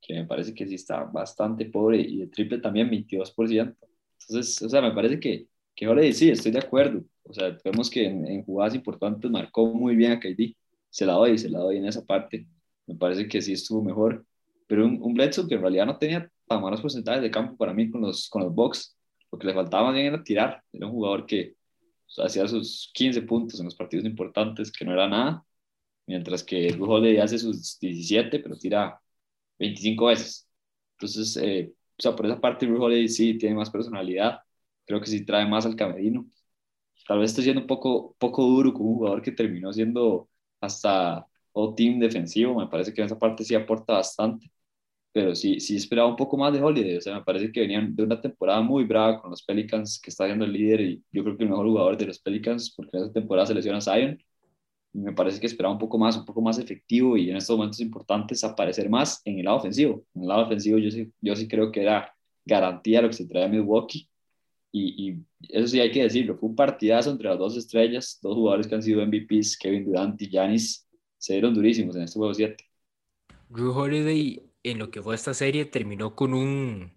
que me parece que sí está bastante pobre, y de triple también 22%. Entonces, o sea, me parece que, que Holiday sí, estoy de acuerdo. O sea, vemos que en, en jugadas importantes marcó muy bien a KD. Se la doy, se la doy en esa parte. Me parece que sí estuvo mejor. Pero un, un Bledsoe que en realidad no tenía tan malos porcentajes de campo para mí con los, con los Bucks. Lo que le faltaba bien era tirar. Era un jugador que hacía sus 15 puntos en los partidos importantes, que no era nada. Mientras que Holiday hace sus 17, pero tira 25 veces. Entonces, eh, o sea, por esa parte Holiday sí tiene más personalidad. Creo que sí trae más al camerino. Tal vez estoy siendo un poco, poco duro con un jugador que terminó siendo hasta todo team defensivo. Me parece que en esa parte sí aporta bastante pero sí, sí esperaba un poco más de Holiday. O sea, me parece que venían de una temporada muy brava con los Pelicans, que está siendo el líder y yo creo que el mejor jugador de los Pelicans, porque en esa temporada se lesiona Zion. Y me parece que esperaba un poco más, un poco más efectivo y en estos momentos importantes aparecer más en el lado ofensivo. En el lado ofensivo yo sí, yo sí creo que era garantía lo que se trae a Milwaukee. Y, y, eso sí hay que decirlo, fue un partidazo entre las dos estrellas, dos jugadores que han sido MVPs, Kevin Durant y Giannis, se dieron durísimos en este juego 7. Drew Holiday en lo que fue esta serie terminó con un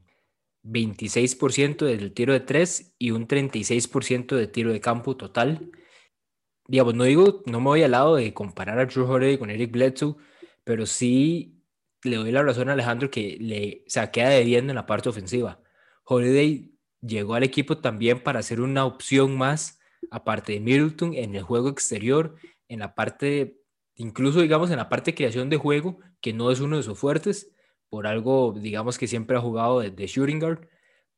26% del tiro de 3 y un 36% de tiro de campo total. Digamos, no digo, no me voy al lado de comparar a Drew Holiday con Eric Bledsoe, pero sí le doy la razón a Alejandro que le se queda debiendo en la parte ofensiva. Holiday llegó al equipo también para ser una opción más, aparte de Middleton, en el juego exterior, en la parte, incluso digamos en la parte de creación de juego, que no es uno de sus fuertes, por algo, digamos que siempre ha jugado de, shooting guard,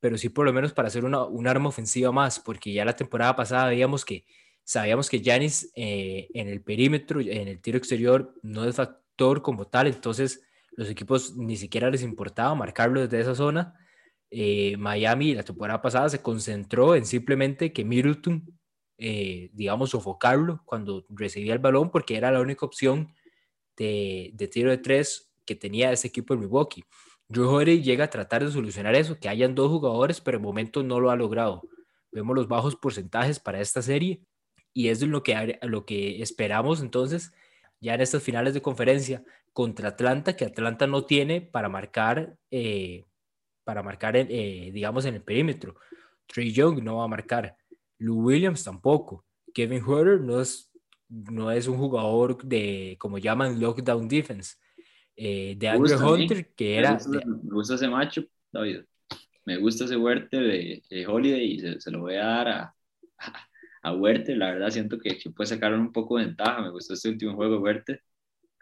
pero sí por lo menos para hacer un arma ofensiva más, porque ya la temporada pasada veíamos que sabíamos que Janis eh, en el perímetro, en el tiro exterior, no es factor como tal, entonces los equipos ni siquiera les importaba marcarlo desde esa zona. Eh, Miami la temporada pasada se concentró en simplemente que Middleton, eh, digamos, sofocarlo cuando recibía el balón, porque era la única opción de, tiro de tres que tenía ese equipo de Milwaukee. Drew Holiday llega a tratar de solucionar eso, que hayan dos jugadores, pero en momento no lo ha logrado. Vemos los bajos porcentajes para esta serie y es lo que, lo que esperamos entonces ya en estas finales de conferencia contra Atlanta, que Atlanta no tiene para marcar, eh, para marcar eh, digamos, en el perímetro. Trey Young no va a marcar, Lou Williams tampoco, Kevin Huerter no es, no es un jugador de, como llaman, lockdown defense eh, de Andrew Hunter, que era... Me gusta, ese macho, David. Me gusta ese Huerta de, Holiday y se, lo voy a dar a, a, La verdad, siento que, puede sacar un poco de ventaja. Me gustó este último juego de Huerta.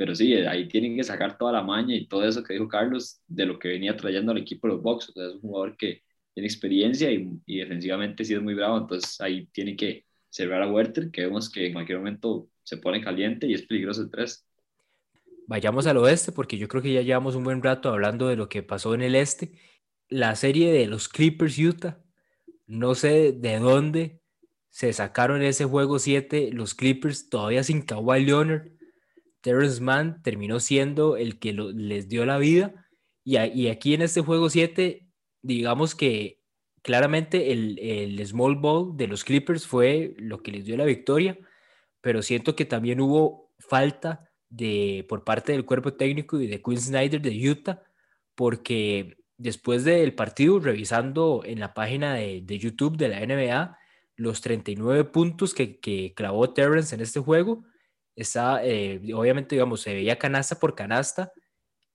Pero sí, ahí tienen que sacar toda la maña y todo eso que dijo Carlos de lo que venía trayendo al equipo de los Bucks. Es un jugador que tiene experiencia y, defensivamente sí es muy bravo. Entonces ahí tiene que cerrar a Huerta, que vemos que en cualquier momento se pone caliente y es peligroso el 3 vayamos al oeste, porque yo creo que ya llevamos un buen rato hablando de lo que pasó en el este. La serie de los Clippers Utah, no sé de dónde se sacaron ese juego 7 los Clippers todavía sin Kawhi Leonard. Terrence Mann terminó siendo el que les dio la vida. Y, aquí en este juego 7, digamos que claramente el, small ball de los Clippers fue lo que les dio la victoria, pero siento que también hubo falta de, por parte del cuerpo técnico y de Quinn Snyder de Utah, porque después del partido, revisando en la página de, de YouTube de la NBA, los 39 puntos que, que clavó Terrence en este juego, está, eh, obviamente, digamos, se veía canasta por canasta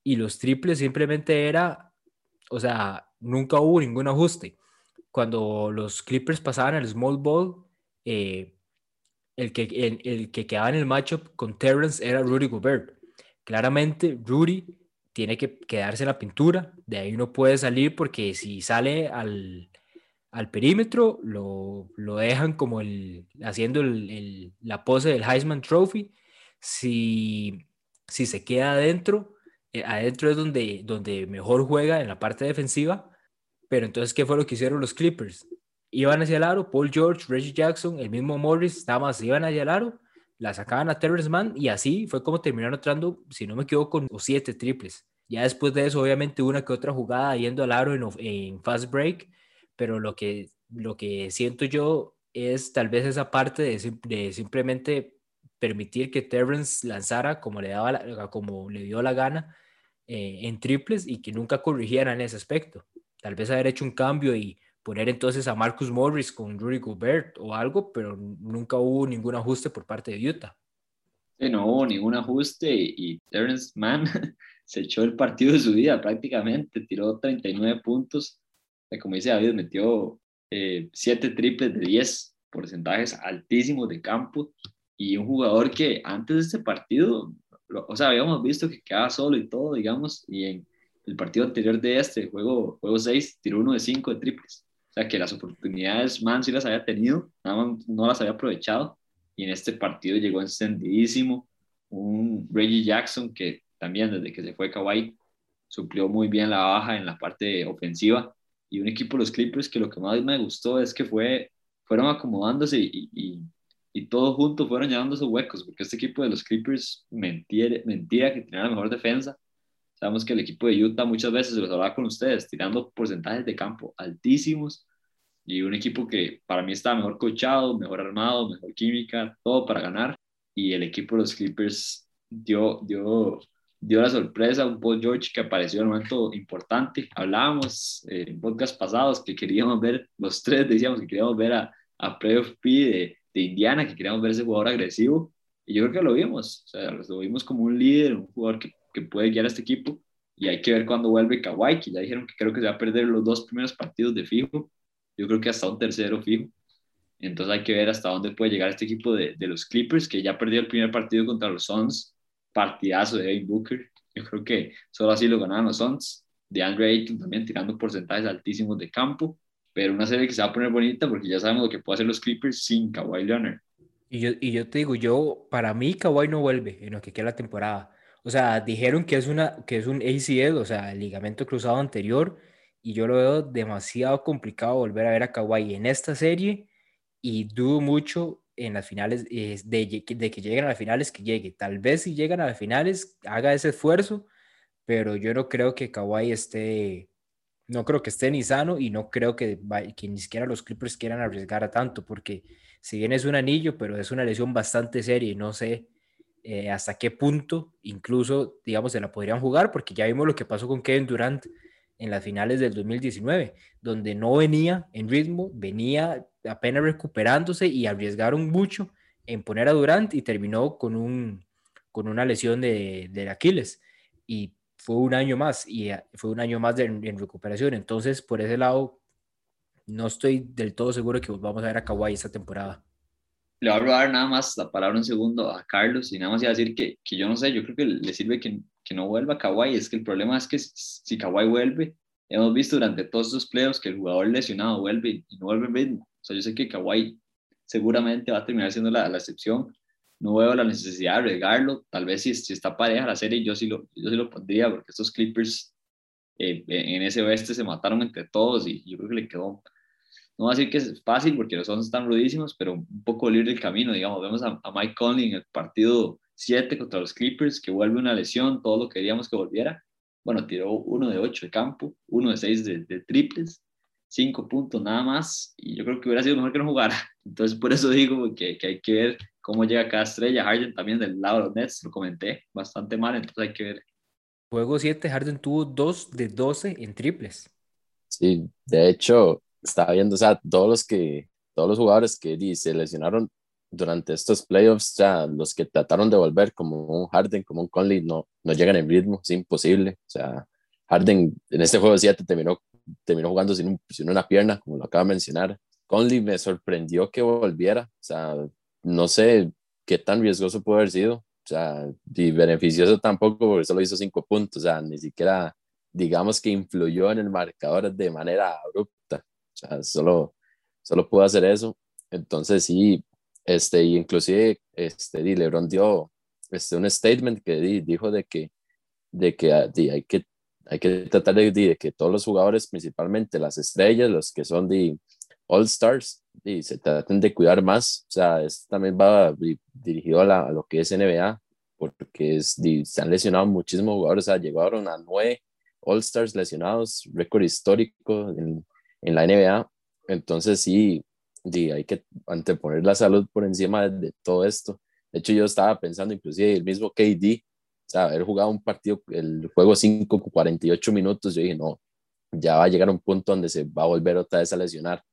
y los triples simplemente era, o sea, nunca hubo ningún ajuste. Cuando los Clippers pasaban al small ball, eh, el, que, el, el, que quedaba en el matchup con Terrence era Rudy Gobert. Claramente, Rudy tiene que quedarse en la pintura, de ahí no puede salir porque si sale al, al perímetro, lo, lo, dejan como el, haciendo el, la pose del Heisman Trophy. Si, si se queda adentro, eh, adentro es donde, donde mejor juega en la parte defensiva. Pero entonces, ¿qué fue lo que hicieron los Clippers? Iban hacia el aro, Paul George, Reggie Jackson, el mismo Morris, nada más iban hacia el aro, la sacaban a Terrence Mann y así fue como terminaron entrando, si no me equivoco, con siete triples. Ya después de eso, obviamente, una que otra jugada yendo al aro en fast break, pero lo que, lo que siento yo es tal vez esa parte de, de simplemente permitir que Terrence lanzara como le, daba la, como le dio la gana eh, en triples y que nunca corrigieran ese aspecto. Tal vez haber hecho un cambio y poner entonces a Marcus Morris con Rudy Gobert o algo, pero nunca hubo ningún ajuste por parte de Utah. Sí, no hubo ningún ajuste y Terrence Mann *laughs* se echó el partido de su vida prácticamente, tiró 39 puntos como dice David, metió eh, 7 triples de 10 porcentajes altísimos de campo y un jugador que antes de este partido, o sea, habíamos visto que quedaba solo y todo, digamos, y en el partido anterior de este, juego, juego 6, tiró uno de 5 de triples. O sea, que las oportunidades Man sí las había tenido, nada más no las había aprovechado. Y en este partido llegó encendidísimo. Un Reggie Jackson que también desde que se fue Kawhi suplió muy bien la baja en la parte ofensiva y un equipo, los Clippers, que lo que más me gustó es que fue, fueron acomodándose y, todos juntos fueron llevando sus huecos, porque este equipo de los Clippers mentira, mentira que tenía la mejor defensa. Sabemos que el equipo de Utah muchas veces, se los hablaba con ustedes, tirando porcentajes de campo altísimos y un equipo que para mí estaba mejor coachado, mejor armado, mejor química, todo para ganar. Y el equipo de los Clippers dio, dio dio la sorpresa, un Paul George que apareció en un momento importante. Hablábamos eh, en podcast pasados que queríamos ver, los tres decíamos que queríamos ver a, a Playoff P de, de, Indiana, que queríamos ver ese jugador agresivo. Y yo creo que lo vimos, o sea, lo vimos como un líder, un jugador que, que puede guiar a este equipo. Y hay que ver cuándo vuelve Kawhi, que ya dijeron que creo que se va a perder los dos primeros partidos de fijo. Yo creo que hasta un tercero fijo. Entonces hay que ver hasta dónde puede llegar este equipo de, de los Clippers, que ya perdió el primer partido contra los Suns partidazo de Devin Booker. Yo creo que solo así lo ganaron los Suns. De Andre Ayton también tirando porcentajes altísimos de campo. Pero una serie que se va a poner bonita porque ya sabemos lo que puede hacer los Clippers sin Kawhi Leonard. Y yo, y yo te digo, yo, para mí Kawhi no vuelve en lo que queda la temporada. O sea, dijeron que es, una, que es un ACL, o sea, el ligamento cruzado anterior, y yo lo veo demasiado complicado volver a ver a Kawhi en esta serie, y dudo mucho en las finales, de, de, que lleguen a las finales, que llegue. Tal vez si llegan a las finales, haga ese esfuerzo, pero yo no creo que Kawhi esté, no creo que esté ni sano y no creo que, que ni siquiera los Clippers quieran arriesgar a tanto, porque si bien es un anillo, pero es una lesión bastante seria y no sé eh, hasta qué punto incluso, digamos, se la podrían jugar, porque ya vimos lo que pasó con Kevin Durant en las finales del 2019, donde no venía en ritmo, venía apenas recuperándose y arriesgaron mucho en poner a Durant y terminó con, un, con una lesión de, de Aquiles. Y fue un año más, y eh, fue un año más de, en recuperación. Entonces, por ese lado, no estoy del todo seguro que vamos a ver a Kawhi esta temporada. Le voy a robar nada más la palabra un segundo a Carlos y nada más iba a decir que, que yo no sé, yo creo que le sirve que, que no vuelva Kawhi. Es que el problema es que si Kawhi vuelve, hemos visto durante todos estos playoffs que el jugador lesionado vuelve y no vuelve en ritmo sea, yo sé que Kawhi seguramente va a terminar siendo la, la excepción. No veo la necesidad de arriesgarlo. Tal vez si, si, está pareja la serie, yo sí lo, yo sí lo pondría, porque estos Clippers eh, en ese oeste se mataron entre todos y yo creo que le quedó. No voy a decir que es fácil porque los dos están rudísimos, pero un poco libre el camino, digamos. Vemos a, a Mike Conley en el partido 7 contra los Clippers, que vuelve una lesión, todo lo que queríamos que volviera. bueno, tiró uno de ocho de campo, uno de seis de, de triples, cinco puntos nada más, y yo creo que hubiera sido mejor que no jugara. *laughs* Entonces, por eso digo que, que hay que ver cómo llega cada estrella. Harden también del lado de los Nets, lo comenté, bastante mal, entonces hay que ver. Juego 7, Harden tuvo 2 de 12 en triples. Sí, de hecho, estaba viendo, o sea, todos los que, todos los jugadores que se lesionaron durante estos playoffs, ya los que trataron de volver como un Harden, como un Conley, no, no llegan en ritmo, es imposible. O sea, Harden en este juego 7 terminó, terminó jugando sin, un, sin una pierna, como lo acaba de mencionar. Conley me sorprendió que volviera, o sea, no sé qué tan riesgoso puede haber sido, o sea, y beneficioso tampoco porque solo hizo cinco puntos, o sea, ni siquiera digamos que influyó en el marcador de manera abrupta, o sea, solo, solo pudo hacer eso. Entonces sí, este, y inclusive este, di, LeBron dio este, un statement que di, dijo de que, de que di, hay que hay que tratar de, de, que todos los jugadores, principalmente las estrellas, los que son de All Stars, y se traten de cuidar más. O sea, esto también va dirigido a, lo que es NBA, porque es, se han lesionado muchísimos jugadores. O sea, llegaron a nueve All Stars lesionados, récord histórico en, la NBA. Entonces, sí, hay que anteponer la salud por encima de, de, todo esto. De hecho, yo estaba pensando, inclusive, el mismo KD, sea, haber jugado un partido, el juego 5, 48 minutos, yo dije, no, ya va a llegar un punto donde se va a volver otra vez a lesionar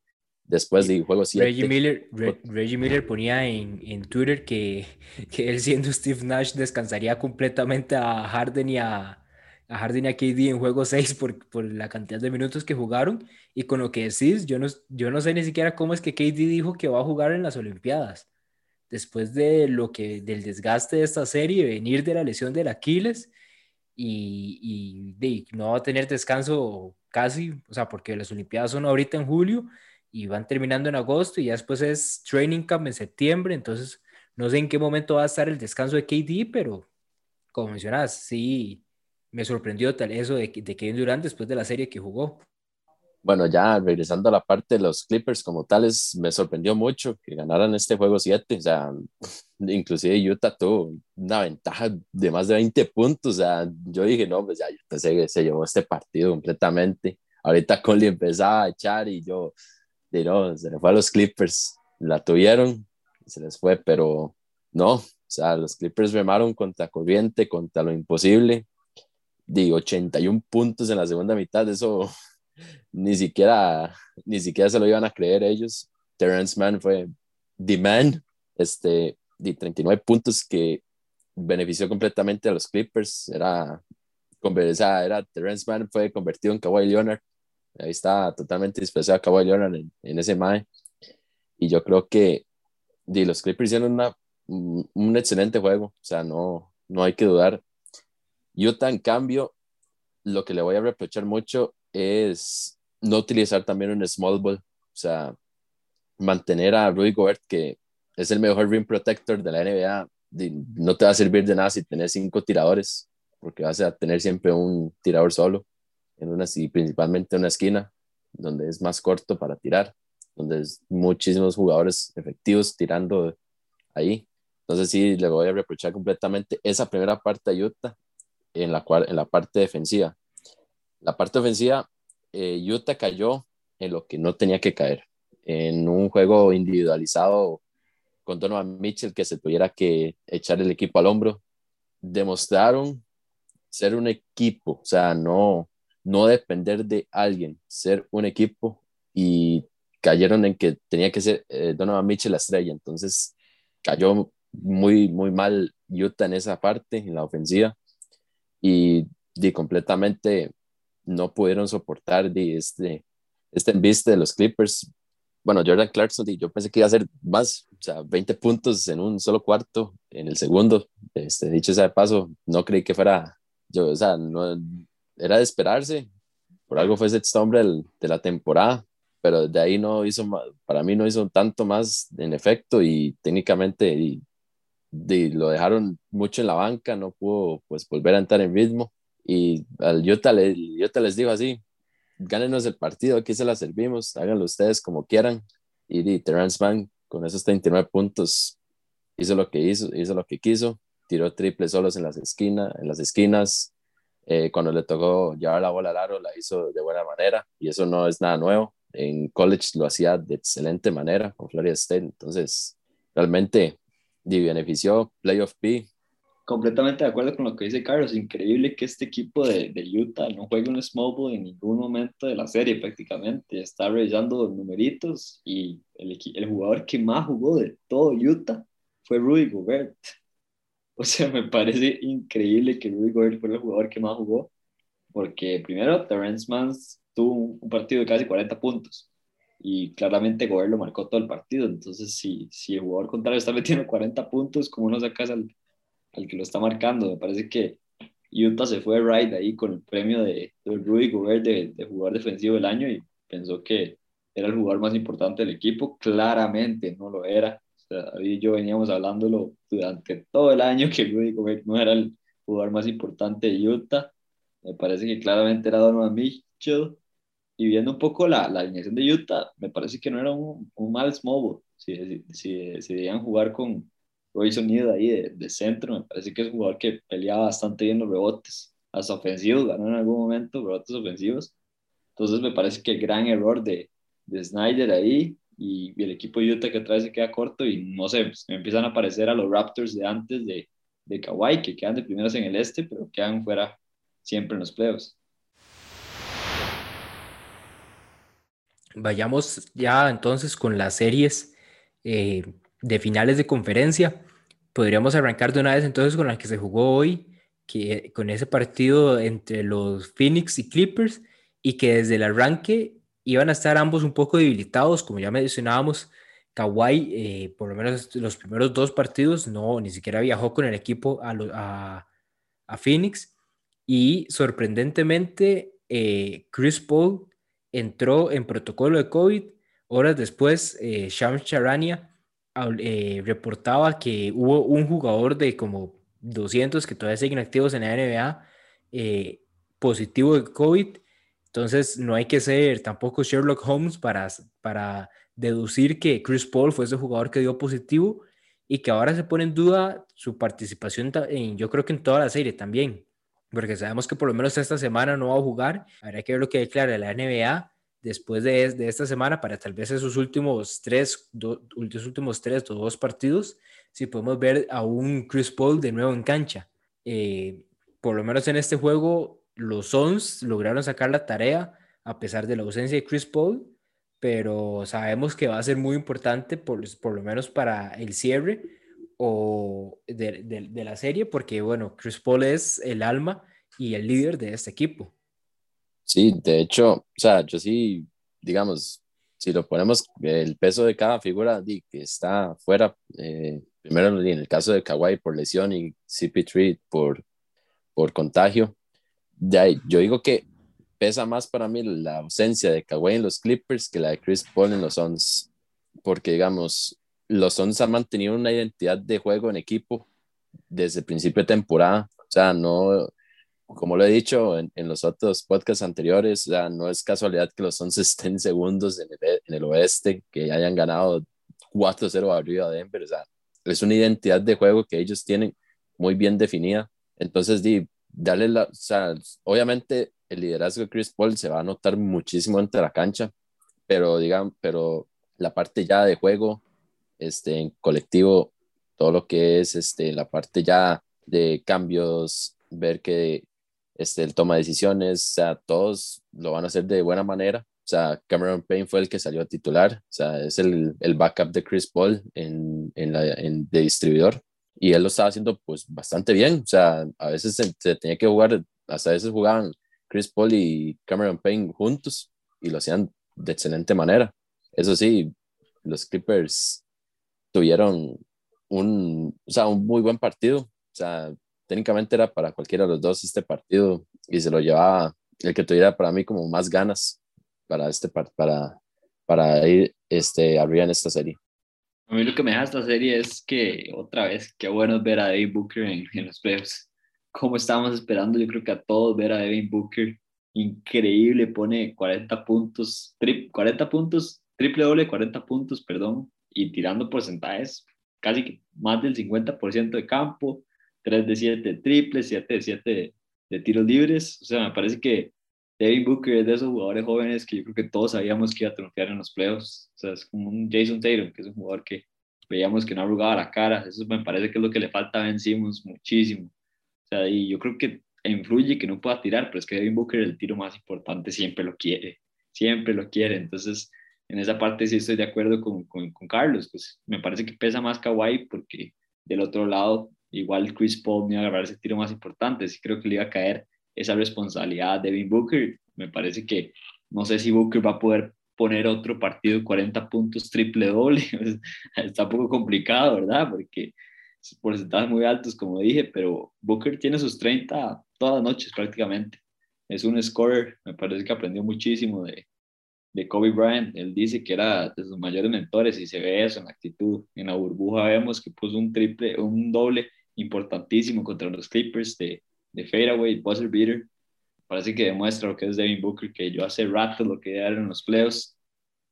después del juego 7. Reggie Miller, Re, Reggie Miller ponía en, en Twitter que, *laughs* que, él siendo Steve Nash descansaría completamente a Harden y a, a Harden y a KD en juego 6 por, por, la cantidad de minutos que jugaron y con lo que decís, yo no, yo no sé ni siquiera cómo es que KD dijo que va a jugar en las Olimpiadas. Después de lo que, del desgaste de esta serie, venir de la lesión del Aquiles y, y de, no va a tener descanso casi, o sea, porque las Olimpiadas son ahorita en julio, y van terminando en agosto y ya después es training camp en septiembre, entonces no sé en qué momento va a estar el descanso de KD, pero como mencionas, sí, me sorprendió tal eso de, de Kevin Durant después de la serie que jugó. Bueno, ya regresando a la parte de los Clippers como tales, me sorprendió mucho que ganaran este juego 7, o sea, *laughs* inclusive Utah tuvo una ventaja de más de 20 puntos, o sea, yo dije, no, pues ya Utah se, se llevó este partido completamente. Ahorita Conley empezaba a echar y yo, no, se le fue a los Clippers, la tuvieron y se les fue, pero no, o sea, los Clippers remaron contra corriente, contra lo imposible, de 81 puntos en la segunda mitad, eso ni siquiera, ni siquiera se lo iban a creer ellos. Terrence Mann fue the man, este, de 39 puntos que benefició completamente a los Clippers, era, era Terrence Mann fue convertido en Kawhi Leonard, Ahí está totalmente dispersado a Kawhi Leonard en, ese MAE. Y yo creo que di, los Clippers hicieron una, un excelente juego. O sea, no, no hay que dudar. Utah, en cambio, lo que le voy a reprochar mucho es no utilizar también un small ball. O sea, mantener a Rudy Gobert, que es el mejor rim protector de la NBA, no te va a servir de nada si tenés cinco tiradores, porque vas a tener siempre un tirador solo en una, y principalmente en una esquina, donde es más corto para tirar, donde es muchísimos jugadores efectivos tirando ahí. Entonces sí, le voy a reprochar completamente esa primera parte a Utah en la, cual, en la parte defensiva. La parte ofensiva, eh, Utah cayó en lo que no tenía que caer, en un juego individualizado con Donovan Mitchell que se tuviera que echar el equipo al hombro. Demostraron ser un equipo, o sea, no, no depender de alguien, ser un equipo y cayeron en que tenía que ser eh, Donovan Mitchell la estrella, entonces cayó muy, muy mal Utah en esa parte, en la ofensiva, y, y completamente no pudieron soportar de este, este enviste de los Clippers. Bueno, Jordan Clarkson, yo pensé que iba a ser más, o sea, 20 puntos en un solo cuarto, en el segundo, este, dicho sea de paso, no creí que fuera, yo, o sea, no, era de esperarse. Por algo fue sexto hombre de la temporada, pero de ahí no hizo, para mí no hizo tanto más en efecto y técnicamente y, lo dejaron mucho en la banca, no pudo pues volver a entrar en ritmo y al Utah, le, Utah les dijo así, gánenos el partido, aquí se la servimos, háganlo ustedes como quieran y, y Terrence Mann con esos 39 puntos hizo lo que hizo, hizo lo que quiso, tiró triple solos en las esquinas, en las esquinas, Eh, cuando le tocó llevar la bola al aro, la hizo de buena manera y eso no es nada nuevo. En college lo hacía de excelente manera con Florida State, entonces realmente benefició Playoff P. Completamente de acuerdo con lo que dice Carlos. Increíble que este equipo de, de Utah no juegue un small ball en ningún momento de la serie prácticamente. Está revisando numeritos y el, el jugador que más jugó de todo Utah fue Rudy Gobert. *laughs* O sea, me parece increíble que Rudy Gobert fue el jugador que más jugó, porque primero Terrence Mans tuvo un partido de casi 40 puntos y claramente Gobert lo marcó todo el partido. Entonces, si, si el jugador contrario está metiendo 40 puntos, ¿cómo no sacas al, al que lo está marcando? Me parece que Utah se fue right ahí con el premio de, de Rudy Gobert de, de jugador defensivo del año y pensó que era el jugador más importante del equipo. Claramente no lo era David y yo veníamos hablándolo durante todo el año que Rudy Gobert no era el jugador más importante de Utah. Me parece que claramente era Donovan Mitchell. Y viendo un poco la, la alineación de Utah, me parece que no era un, un mal small Si, si, si, debían jugar con Royce O'Neal ahí de, de, centro, me parece que es un jugador que peleaba bastante bien los rebotes, hasta ofensivos, ganó en algún momento rebotes ofensivos. Entonces me parece que el gran error de, de Snyder ahí y, el equipo de Utah que otra vez se queda corto y no sé, pues, empiezan a aparecer a los Raptors de antes de, de Kawhi, que quedan de primeros en el este, pero quedan fuera siempre en los playoffs. Vayamos ya entonces con las series eh, de finales de conferencia. Podríamos arrancar de una vez entonces con la que se jugó hoy, que con ese partido entre los Phoenix y Clippers, y que desde el arranque iban a estar ambos un poco debilitados, como ya mencionábamos. Kawhi, eh, por lo menos los primeros dos partidos, no, ni siquiera viajó con el equipo a, a, Phoenix. Y sorprendentemente, eh, Chris Paul entró en protocolo de COVID. Horas después, eh, Shams Charania eh, reportaba que hubo un jugador de como 200 que todavía siguen activos en la NBA positivo de COVID entonces, no hay que ser tampoco Sherlock Holmes para, para deducir que Chris Paul fue ese jugador que dio positivo y que ahora se pone en duda su participación, en, yo creo que en toda la serie también, porque sabemos que por lo menos esta semana no va a jugar. Habrá que ver lo que declara la NBA después de, de esta semana para tal vez esos últimos tres, últimos tres o dos partidos, si podemos ver a un Chris Paul de nuevo en cancha. Eh, por lo menos en este juego los Suns lograron sacar la tarea a pesar de la ausencia de Chris Paul, pero sabemos que va a ser muy importante por, por lo menos para el cierre o de, de, la serie, porque bueno, Chris Paul es el alma y el líder de este equipo. Sí, de hecho, o sea, yo sí, digamos, si lo ponemos el peso de cada figura que está fuera, eh, primero en el caso de Kawhi por lesión y CP3 por, por contagio, de yo digo que pesa más para mí la ausencia de Kawhi en los Clippers que la de Chris Paul en los Suns, porque digamos, los Suns han mantenido una identidad de juego en equipo desde el principio de temporada, o sea, no, como lo he dicho en, en los otros podcasts anteriores, sea, no es casualidad que los Suns *laughs* estén segundos en el, en el oeste, que hayan ganado 4-0 arriba de Denver, o sea, es una identidad de juego que ellos tienen muy bien definida. Entonces, di, darle la, o sea, obviamente el liderazgo de Chris Paul se va a notar muchísimo entre la cancha, pero digan, pero la parte ya de juego, este, en colectivo, todo lo que es este, la parte ya de cambios, ver que este, él toma decisiones, o sea, todos lo van a hacer de buena manera. O sea, Cameron Payne fue el que salió a titular, o sea, es el, el backup de Chris Paul en, en la, en, de distribuidor y él lo estaba haciendo pues bastante bien, o sea, a veces se, tenía que jugar, hasta a veces jugaban Chris Paul y Cameron Payne juntos y lo hacían de excelente manera. Eso sí, los Clippers tuvieron un, o sea, un muy buen partido, o sea, técnicamente era para cualquiera de los dos este partido y se lo llevaba el que tuviera para mí como más ganas para este para para ir este arriba en esta serie. A mí lo que me deja esta serie es que, otra vez, qué bueno ver a Devin Booker en, en los playoffs. Como estábamos esperando, yo creo que a todos ver a Devin Booker. Increíble, pone 40 puntos, 40 puntos, triple doble, 40 puntos, perdón, y tirando porcentajes casi más del 50% de campo, 3 de 7 triple, 7 de 7 de, de tiros libres. O sea, me parece que Devin Booker es de esos jugadores jóvenes que yo creo que todos sabíamos que iba a triunfar en los playoffs. O sea, es como un Jason Tatum, que es un jugador que veíamos que no arrugaba la cara. Eso me parece que es lo que le falta a Ben Simmons muchísimo. O sea, y yo creo que influye que no pueda tirar, pero es que Devin Booker el tiro más importante siempre lo quiere, siempre lo quiere. Entonces, en esa parte sí estoy de acuerdo con, con, con Carlos. Pues me parece que pesa más Kawhi porque del otro lado, igual Chris Paul me iba a agarrar ese tiro más importante. Sí creo que le iba a caer esa responsabilidad de Devin Booker. Me parece que no sé si Booker va a poder poner otro partido 40 puntos triple doble. *laughs* Está un poco complicado, ¿verdad? Porque porcentajes muy altos, como dije, pero Booker tiene sus 30 todas las noches prácticamente. Es un scorer, me parece que aprendió muchísimo de, de Kobe Bryant. Él dice que era de sus mayores mentores y se ve eso en la actitud. En la burbuja vemos que puso un triple, un doble importantísimo contra los Clippers de, de fadeaway, buzzer beater. Parece que demuestra lo que es Devin Booker, que yo hace rato lo que era en los playoffs.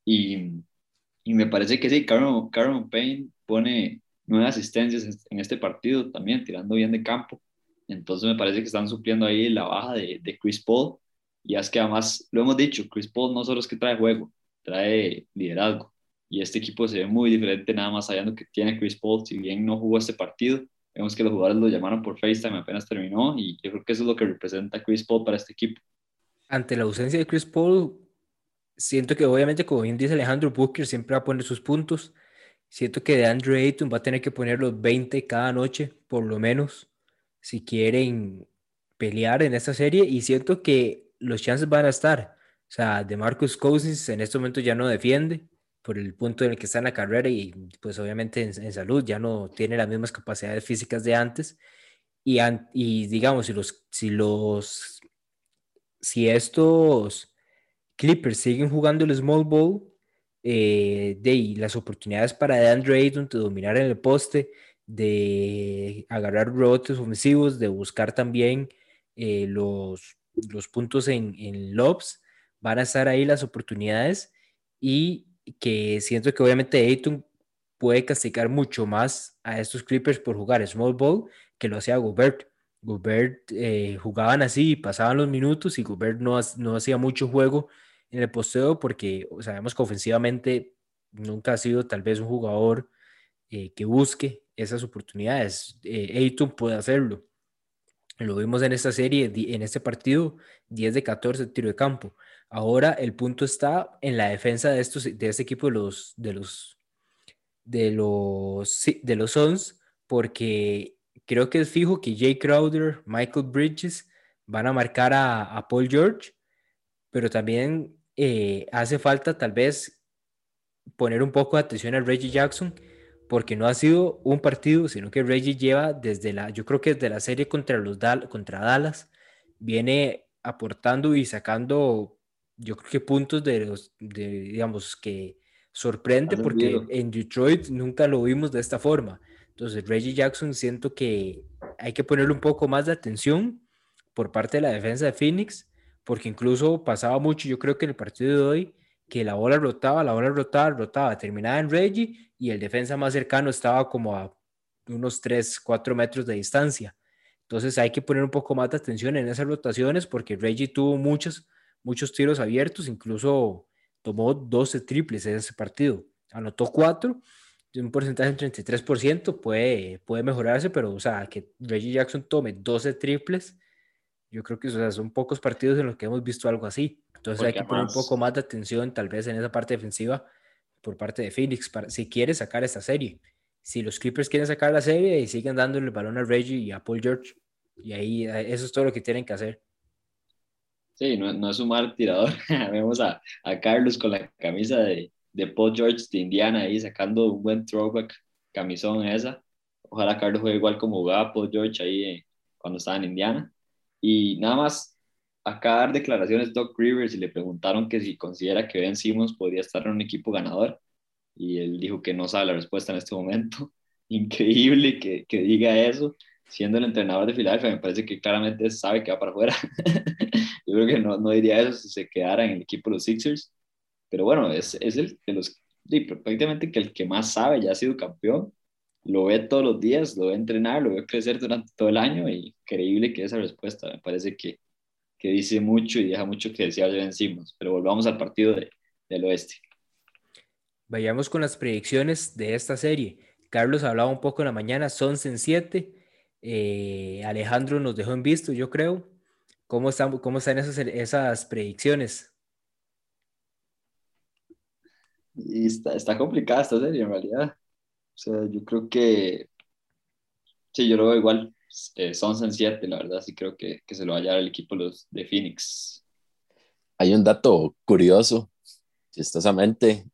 Y, y me parece que sí, Cameron, Cameron Payne pone nueve asistencias en este partido también, tirando bien de campo. Entonces me parece que están supliendo ahí la baja de, de Chris Paul. Y es que además, lo hemos dicho, Chris Paul no solo es que trae juego, trae liderazgo. Y este equipo se ve muy diferente nada más sabiendo que tiene Chris Paul. Si bien no jugó este partido, vemos que los jugadores lo llamaron por FaceTime apenas terminó. Y yo creo que eso es lo que representa Chris Paul para este equipo. Ante la ausencia de Chris Paul, siento que obviamente, como bien dice Alejandro Booker, siempre va a poner sus puntos. Siento que de Andrew Ayton va a tener que poner los 20 cada noche, por lo menos, si quieren pelear en esta serie. Y siento que los chances van a estar. O sea, de Marcus Cousins en este momento ya no defiende por el punto en el que está en la carrera y pues obviamente en, salud ya no tiene las mismas capacidades físicas de antes. Y, y digamos, si los, si los, si estos Clippers siguen jugando el small ball, eh, de las oportunidades para DeAndre Ayton de dominar en el poste, de agarrar rebotes ofensivos, de buscar también eh, los, los puntos en, en lobs, van a estar ahí las oportunidades y que siento que obviamente Ayton puede castigar mucho más a estos Clippers por jugar small ball que lo hacía Gobert. Gobert eh, jugaban así, pasaban los minutos y Gobert no, no hacía mucho juego en el posteo porque sabemos que ofensivamente nunca ha sido tal vez un jugador eh, que busque esas oportunidades. Eh, puede hacerlo. Lo vimos en esta serie, en este partido, 10 de 14 tiro de campo. Ahora el punto está en la defensa de estos de este equipo de los de los de los de los porque creo que es fijo que Jay Crowder, Michael Bridges van a marcar a, a Paul George, pero también eh, hace falta tal vez poner un poco de atención a Reggie Jackson, porque no ha sido un partido, sino que Reggie lleva desde la, yo creo que desde la serie contra, los contra Dallas, viene aportando y sacando, yo creo que puntos de los, de, digamos, que sorprende, porque en Detroit nunca lo vimos de esta forma. Entonces, Reggie Jackson siento que hay que ponerle un poco más de atención por parte de la defensa de Phoenix porque incluso pasaba mucho, yo creo que en el partido de hoy, que la bola rotaba, la bola rotaba, rotaba, terminaba en Reggie y el defensa más cercano estaba como a unos 3, 4 metros de distancia. Entonces hay que poner un poco más de atención en esas rotaciones porque Reggie tuvo muchos, muchos tiros abiertos, incluso tomó 12 triples en ese partido. Anotó 4, un porcentaje del 33%, puede, puede mejorarse, pero o sea, que Reggie Jackson tome 12 triples yo creo que son pocos partidos en los que hemos visto algo así. Entonces hay que poner un poco más de atención tal vez en esa parte defensiva por parte de Phoenix para, si quiere sacar esta serie. Si los Clippers quieren sacar la serie y siguen dándole el balón a Reggie y a Paul George, y ahí eso es todo lo que tienen que hacer. Sí, no, no es un mal tirador. *laughs* Vemos a, a, Carlos con la camisa de, de, Paul George de Indiana ahí sacando un buen throwback, camisón esa. Ojalá Carlos juegue igual como jugaba Paul George ahí eh, cuando estaba en Indiana. Y nada más, acá dar declaraciones Doc Rivers y le preguntaron que si considera que Ben Simmons podría estar en un equipo ganador. Y él dijo que no sabe la respuesta en este momento. *laughs* Increíble que, que diga eso. Siendo el entrenador de Filadelfia, me parece que claramente sabe que va para afuera. *laughs* Yo creo que no, no diría eso si se quedara en el equipo de los Sixers. Pero bueno, es, es el de los, prácticamente que el que más sabe, ya ha sido campeón lo ve todos los días, lo ve entrenar, lo ve crecer durante todo el año y increíble que esa respuesta me parece que, que dice mucho y deja mucho que desear de encima. Pero volvamos al partido de, del oeste. Vayamos con las predicciones de esta serie. Carlos hablaba un poco en la mañana, son en 7. Eh, Alejandro nos dejó en visto, yo creo. ¿Cómo están, cómo están esas, esas predicciones? Y está, está complicada esta serie en realidad. O sea, yo creo que, sí, yo lo veo igual. Eh, son en 7, la verdad, sí creo que, que se lo va a llevar el equipo los de Phoenix. Hay un dato curioso, chistosamente.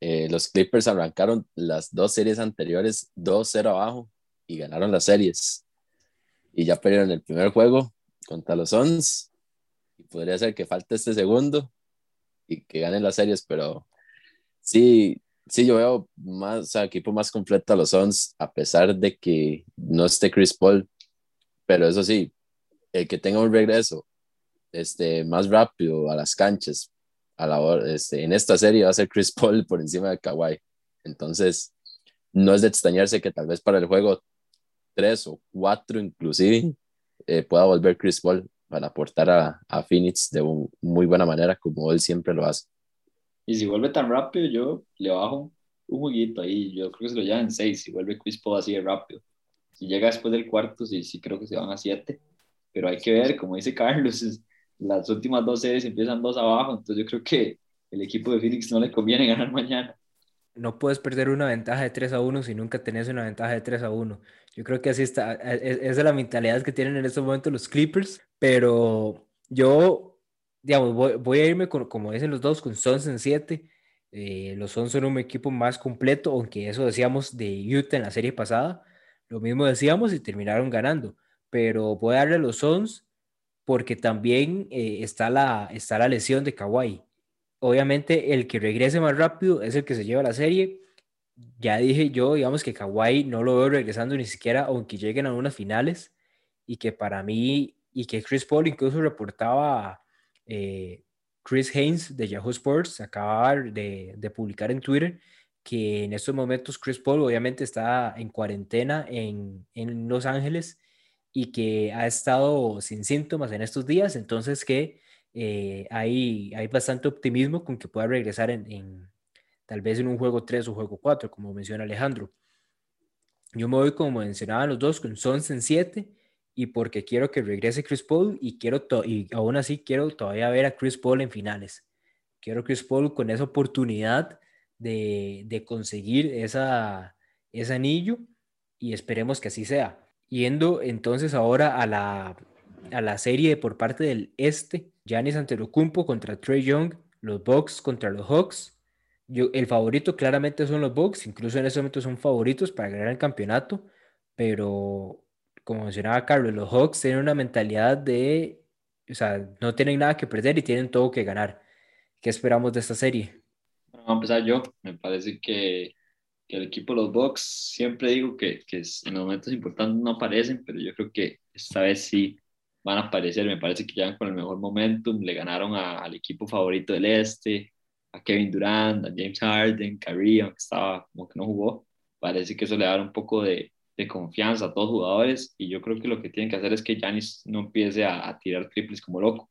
Eh, los Clippers arrancaron las dos series anteriores 2-0 abajo y ganaron las series. Y ya perdieron el primer juego contra los Suns. Y podría ser que falte este segundo y que ganen las series, pero sí, Sí, yo veo más, o sea, equipo más completo a los Suns, a pesar de que no esté Chris Paul, pero eso sí, el que tenga un regreso este, más rápido a las canchas a la hora, este, en esta serie va a ser Chris Paul por encima de Kawhi. Entonces, no es de extrañarse que tal vez para el juego 3 o 4 inclusive eh, pueda volver Chris Paul para aportar a, a Phoenix de muy buena manera como él siempre lo hace. Y si vuelve tan rápido, yo le bajo un juguito ahí. Yo creo que se lo llevan en seis. Si vuelve Chris Paul así de rápido. Si llega después del cuarto, sí, sí creo que se van a siete. Pero hay que ver, como dice Carlos, las últimas dos series empiezan dos abajo. Entonces yo creo que el equipo de Phoenix no le conviene ganar mañana. No puedes perder una ventaja de 3 a 1 si nunca tenés una ventaja de 3 a 1. Yo creo que así está. E, e, esa es la mentalidad que tienen en estos momentos los Clippers. Pero yo digamos, voy, a irme como dicen los dos, con Suns en 7. Eh, los Suns son un equipo más completo, aunque eso decíamos de Utah en la serie pasada. Lo mismo decíamos y terminaron ganando. Pero voy a darle a los Suns porque también eh, está, la, está la lesión de Kawhi. Obviamente, el que regrese más rápido es el que se lleva la serie. Ya dije yo, digamos que Kawhi no lo veo regresando ni siquiera, aunque lleguen a unas finales. Y que para mí, y que Chris Paul incluso reportaba eh, Chris Haynes de Yahoo Sports acaba de, publicar en Twitter que en estos momentos Chris Paul obviamente está en cuarentena en, en, Los Ángeles y que ha estado sin síntomas en estos días, entonces que eh, hay, hay bastante optimismo con que pueda regresar en, tal vez en un juego 3 o juego 4, como menciona Alejandro. Yo me voy, como mencionaban los dos, con Sons en 7 y porque quiero que regrese Chris Paul y quiero y aún así quiero todavía ver a Chris Paul en finales. Quiero Chris Paul con esa oportunidad de, de conseguir esa, ese anillo y esperemos que así sea. Yendo entonces ahora a la, a la serie por parte del este, Giannis Antetokounmpo contra Trey Young, los Bucks contra los Hawks. Yo, el favorito claramente son los Bucks, incluso en ese momento son favoritos para ganar el campeonato, pero como mencionaba Carlos, los Hawks tienen una mentalidad de, o sea, no tienen nada que perder y tienen todo que ganar. ¿Qué esperamos de esta serie? Vamos a empezar yo. Me parece que, que el equipo de los Bucks, siempre digo que, que en los momentos importantes no aparecen, pero yo creo que esta vez sí van a aparecer. Me parece que llegan con el mejor momentum. Le ganaron al equipo favorito del este, a Kevin Durant, a James Harden, Kyrie, aunque estaba como que no jugó. Parece que eso le da un poco de, de confianza a todos los jugadores y yo creo que lo que tienen que hacer es que Janis no empiece a, tirar triples como loco.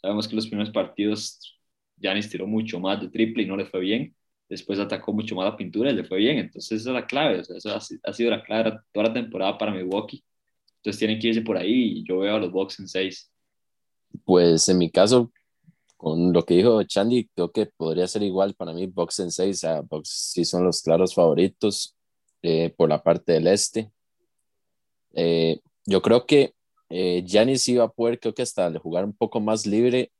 Sabemos que los primeros partidos Janis tiró mucho más de triple y no le fue bien. Después atacó mucho más la pintura y le fue bien. Entonces esa es la clave. O sea, eso ha, sido la clave toda la temporada para Milwaukee. Entonces tienen que irse por ahí y yo veo a los Bucks en seis. Pues en mi caso, con lo que dijo Chandy, creo que podría ser igual para mí, Bucks en seis. O sea, Bucks sí son los claros favoritos eh, por la parte del este. Eh, yo creo que eh, Giannis iba a poder, creo que hasta jugar un poco más libre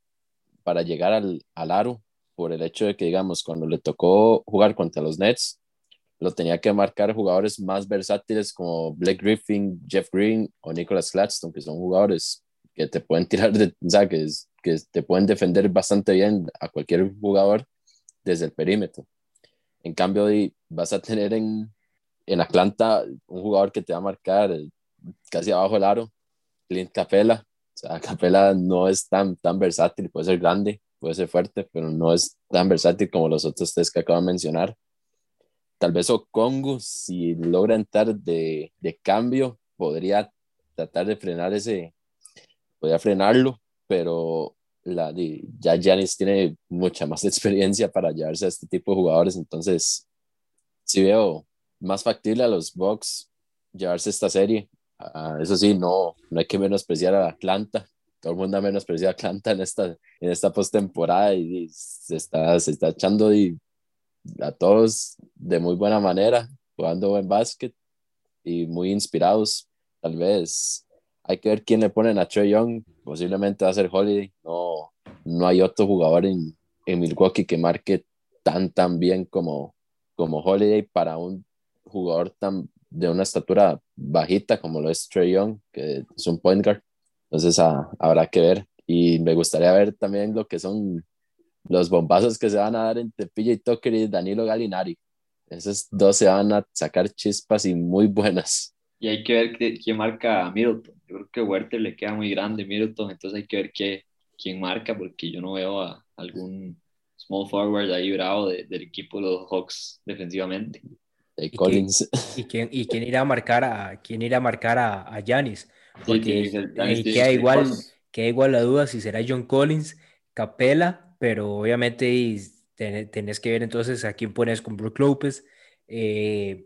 para llegar al, al aro, por el hecho de que, digamos, cuando le tocó jugar contra los Nets, lo tenía que marcar jugadores más versátiles como Blake Griffin, Jeff Green o Nicholas Claxton, que son jugadores que te pueden *laughs* tirar, de, sea, que, te pueden defender bastante bien a cualquier jugador desde el perímetro. En cambio, vas a tener en, en Atlanta, un jugador que te va a marcar casi abajo del aro, Clint Capela. O sea, Capela no es tan, tan versátil, puede ser grande, puede ser fuerte, pero no es tan versátil como los otros tres que acabo de mencionar. tal vez Okongu, si logra entrar de, de cambio, podría tratar de frenar ese, podría frenarlo, pero la, ya Janis tiene mucha más *laughs* experiencia para llevarse a este tipo de jugadores, entonces si veo más factible a los Bucks llevarse esta serie. Ah, eso sí, no, no hay que menospreciar a Atlanta. Todo el mundo ha menospreciado a Atlanta en esta, en esta postemporada y, se, está, se está echando a todos de muy buena manera, jugando buen básquet y muy inspirados. Tal vez hay que ver quién le ponen a Trey Young. Posiblemente va a ser Holiday. No, no hay otro jugador en, en Milwaukee que marque tan, tan bien como, como Holiday para un jugador tan de una estatura bajita como lo es Trey Young, que es un point guard. Entonces ah, habrá que ver. Y me gustaría ver también lo que son los bombazos que se van a dar entre PJ Tucker y Danilo Galinari. Esos dos se van a sacar chispas y muy buenas. Y hay que ver quién marca a Middleton. Yo creo que Werther le queda muy grande Middleton, entonces hay que ver qué, quién marca, porque yo no veo a algún small forward ahí bravo del equipo de los Hawks defensivamente. ¿Y Collins. Quién, y, quién, irá a marcar a quién irá a marcar a Janis? Porque queda igual, queda igual la duda si será John Collins, Capela, pero obviamente tenés que ver entonces a quién pones con Brook López. Eh,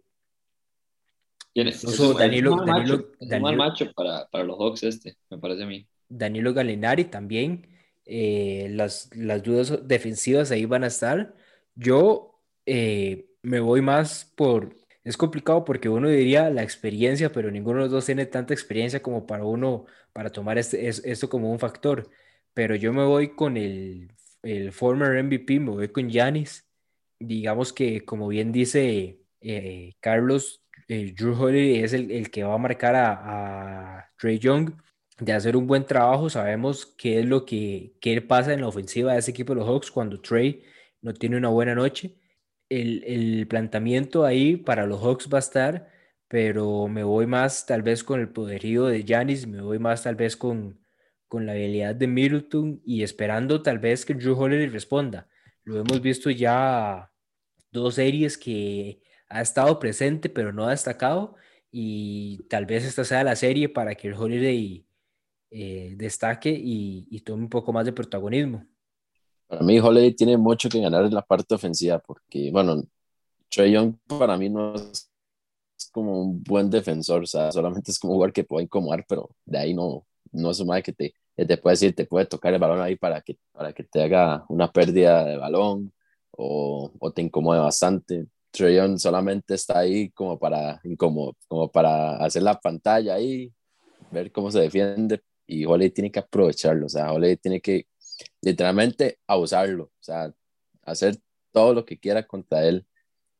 incluso Danilo, Danilo, Danilo, macho para, para, los Hawks este, me parece a mí. Danilo Galinari también. Eh, las, las dudas defensivas ahí van a estar. Yo eh, me voy más por... Es complicado porque uno diría la experiencia, pero ninguno de los dos tiene tanta experiencia como para uno, para tomar este, esto como un factor. Pero yo me voy con el, el former MVP, me voy con Yanis. Digamos que, como bien dice eh, Carlos, eh, Drew Holiday es el, el, que va a marcar a, Trey Young de hacer un buen trabajo. Sabemos qué es lo que, qué pasa en la ofensiva de ese equipo de los Hawks cuando Trey no tiene una buena noche el, el, planteamiento ahí para los Hawks va a estar, pero me voy más tal vez con el poderío de Giannis, me voy más tal vez con, con la habilidad de Middleton y esperando tal vez que Drew Holiday responda. Lo hemos visto ya dos series que ha estado presente pero no ha destacado y tal vez esta sea la serie para que el Holiday eh, destaque y, y tome un poco más de protagonismo. Para mí, Holiday tiene mucho que ganar en la parte ofensiva, porque, bueno, Trey Young para mí no es como un buen defensor, o sea, solamente es como un jugador que puede incomodar, pero de ahí no, no es un madre que te, te puede decir, te puede tocar el balón ahí para que, para que te haga una pérdida de balón o, o te incomode bastante. Trey Young solamente está ahí como para, como, como para hacer la pantalla ahí, ver cómo se defiende, y Holiday tiene que aprovecharlo, o sea, Holiday tiene que literalmente abusarlo, o sea, hacer todo lo que quiera contra él,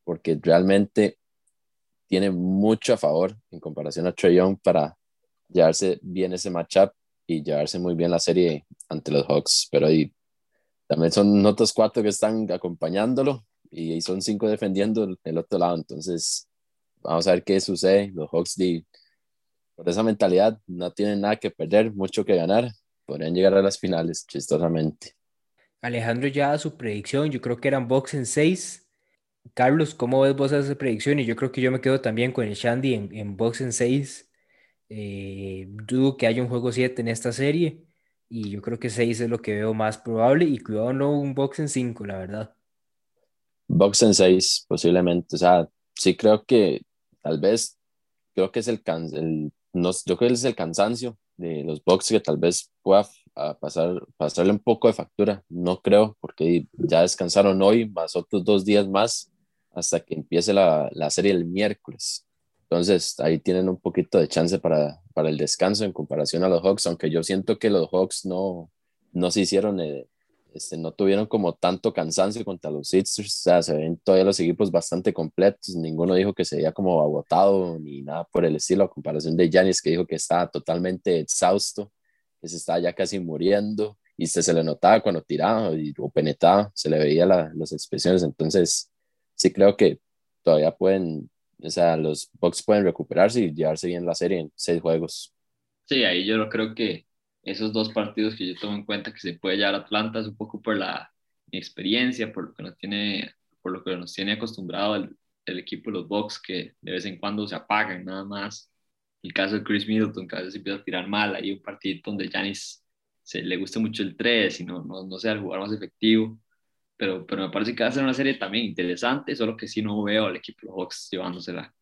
porque realmente tiene mucho a favor en comparación a Trey Young para llevarse bien ese matchup y llevarse muy bien la serie ante los Hawks, pero ahí también son otros cuatro que están acompañándolo y son cinco defendiendo el otro lado, entonces vamos a ver qué sucede, los Hawks por esa mentalidad no tienen nada que perder, mucho que ganar podrían llegar a las finales, chistosamente. Alejandro ya su predicción, yo creo que eran box en 6. Carlos, ¿cómo ves vos esa predicción? Y yo creo que yo me quedo también con el Shandy en, en box en 6. Eh, dudo que haya un juego 7 en esta serie. Y yo creo que 6 es lo que veo más probable. Y cuidado, no un box en 5, la verdad. Box en 6, posiblemente. O sea, sí creo que tal vez, creo que es el, el no, yo creo que es el cansancio de los Bucks que tal vez pueda pasar, pasarle un poco de factura. No creo, porque ya descansaron hoy, más otros dos días más hasta que empiece la, la serie el miércoles. Entonces ahí tienen un poquito de chance para, para el descanso en comparación a los Hawks, aunque yo siento que los Hawks no, no se hicieron eh, este, no tuvieron como tanto cansancio contra los Sixers, o sea, se ven todavía los equipos bastante completos, ninguno dijo que se veía como agotado ni nada por el estilo, a comparación de Giannis que dijo que estaba totalmente exhausto, que se estaba ya casi muriendo y se, se le notaba cuando tiraba y, o penetraba, se le veía las expresiones, entonces sí creo que todavía pueden, o sea, los Bucks pueden recuperarse y llevarse bien la serie en seis juegos. Sí, ahí yo creo que esos dos partidos que yo tomo en cuenta que se puede llevar Atlanta es un poco por la experiencia, por lo que nos tiene, por lo que nos tiene acostumbrado el, del equipo de los Bucks que de vez en cuando se apagan nada más. El caso de Chris Middleton, que a veces empieza a tirar mal, hay un partido donde Janis se le gusta mucho el 3 y no, no, no sea el jugar más efectivo. Pero, pero me parece que va a ser una serie también interesante, solo que sí no veo al equipo de los Bucks llevándosela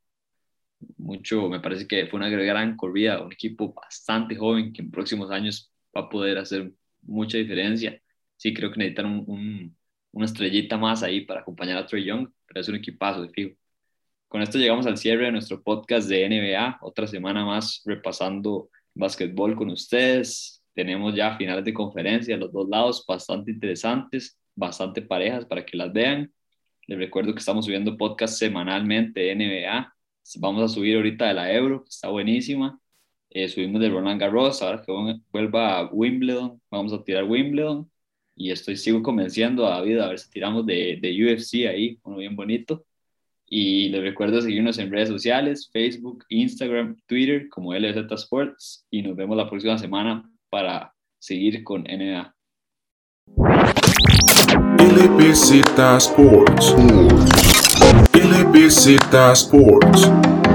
mucho, me parece que fue una gran corrida, un equipo bastante joven que en próximos años va a poder hacer mucha diferencia. Sí, creo que necesitan un, una estrellita más ahí para acompañar a Trey Young, pero es un equipazo de fijo. Con esto llegamos al cierre de nuestro podcast de NBA, otra semana más repasando básquetbol con ustedes. Tenemos ya finales de conferencia de los dos lados, bastante interesantes, bastante parejas para que las vean. Les recuerdo que estamos subiendo podcast semanalmente de NBA Vamos a subir ahorita de la Euro, que está buenísima. Eh, subimos de Roland Garros, ahora que vuelva a Wimbledon, vamos a tirar Wimbledon. Y estoy, sigo convenciendo a David a ver si tiramos de, de UFC ahí, uno bien bonito. Y les recuerdo seguirnos en redes sociales, Facebook, Instagram, Twitter como LZ Sports. Y nos vemos la próxima semana para seguir con NBA. LBZ Sports. LBZ Sports.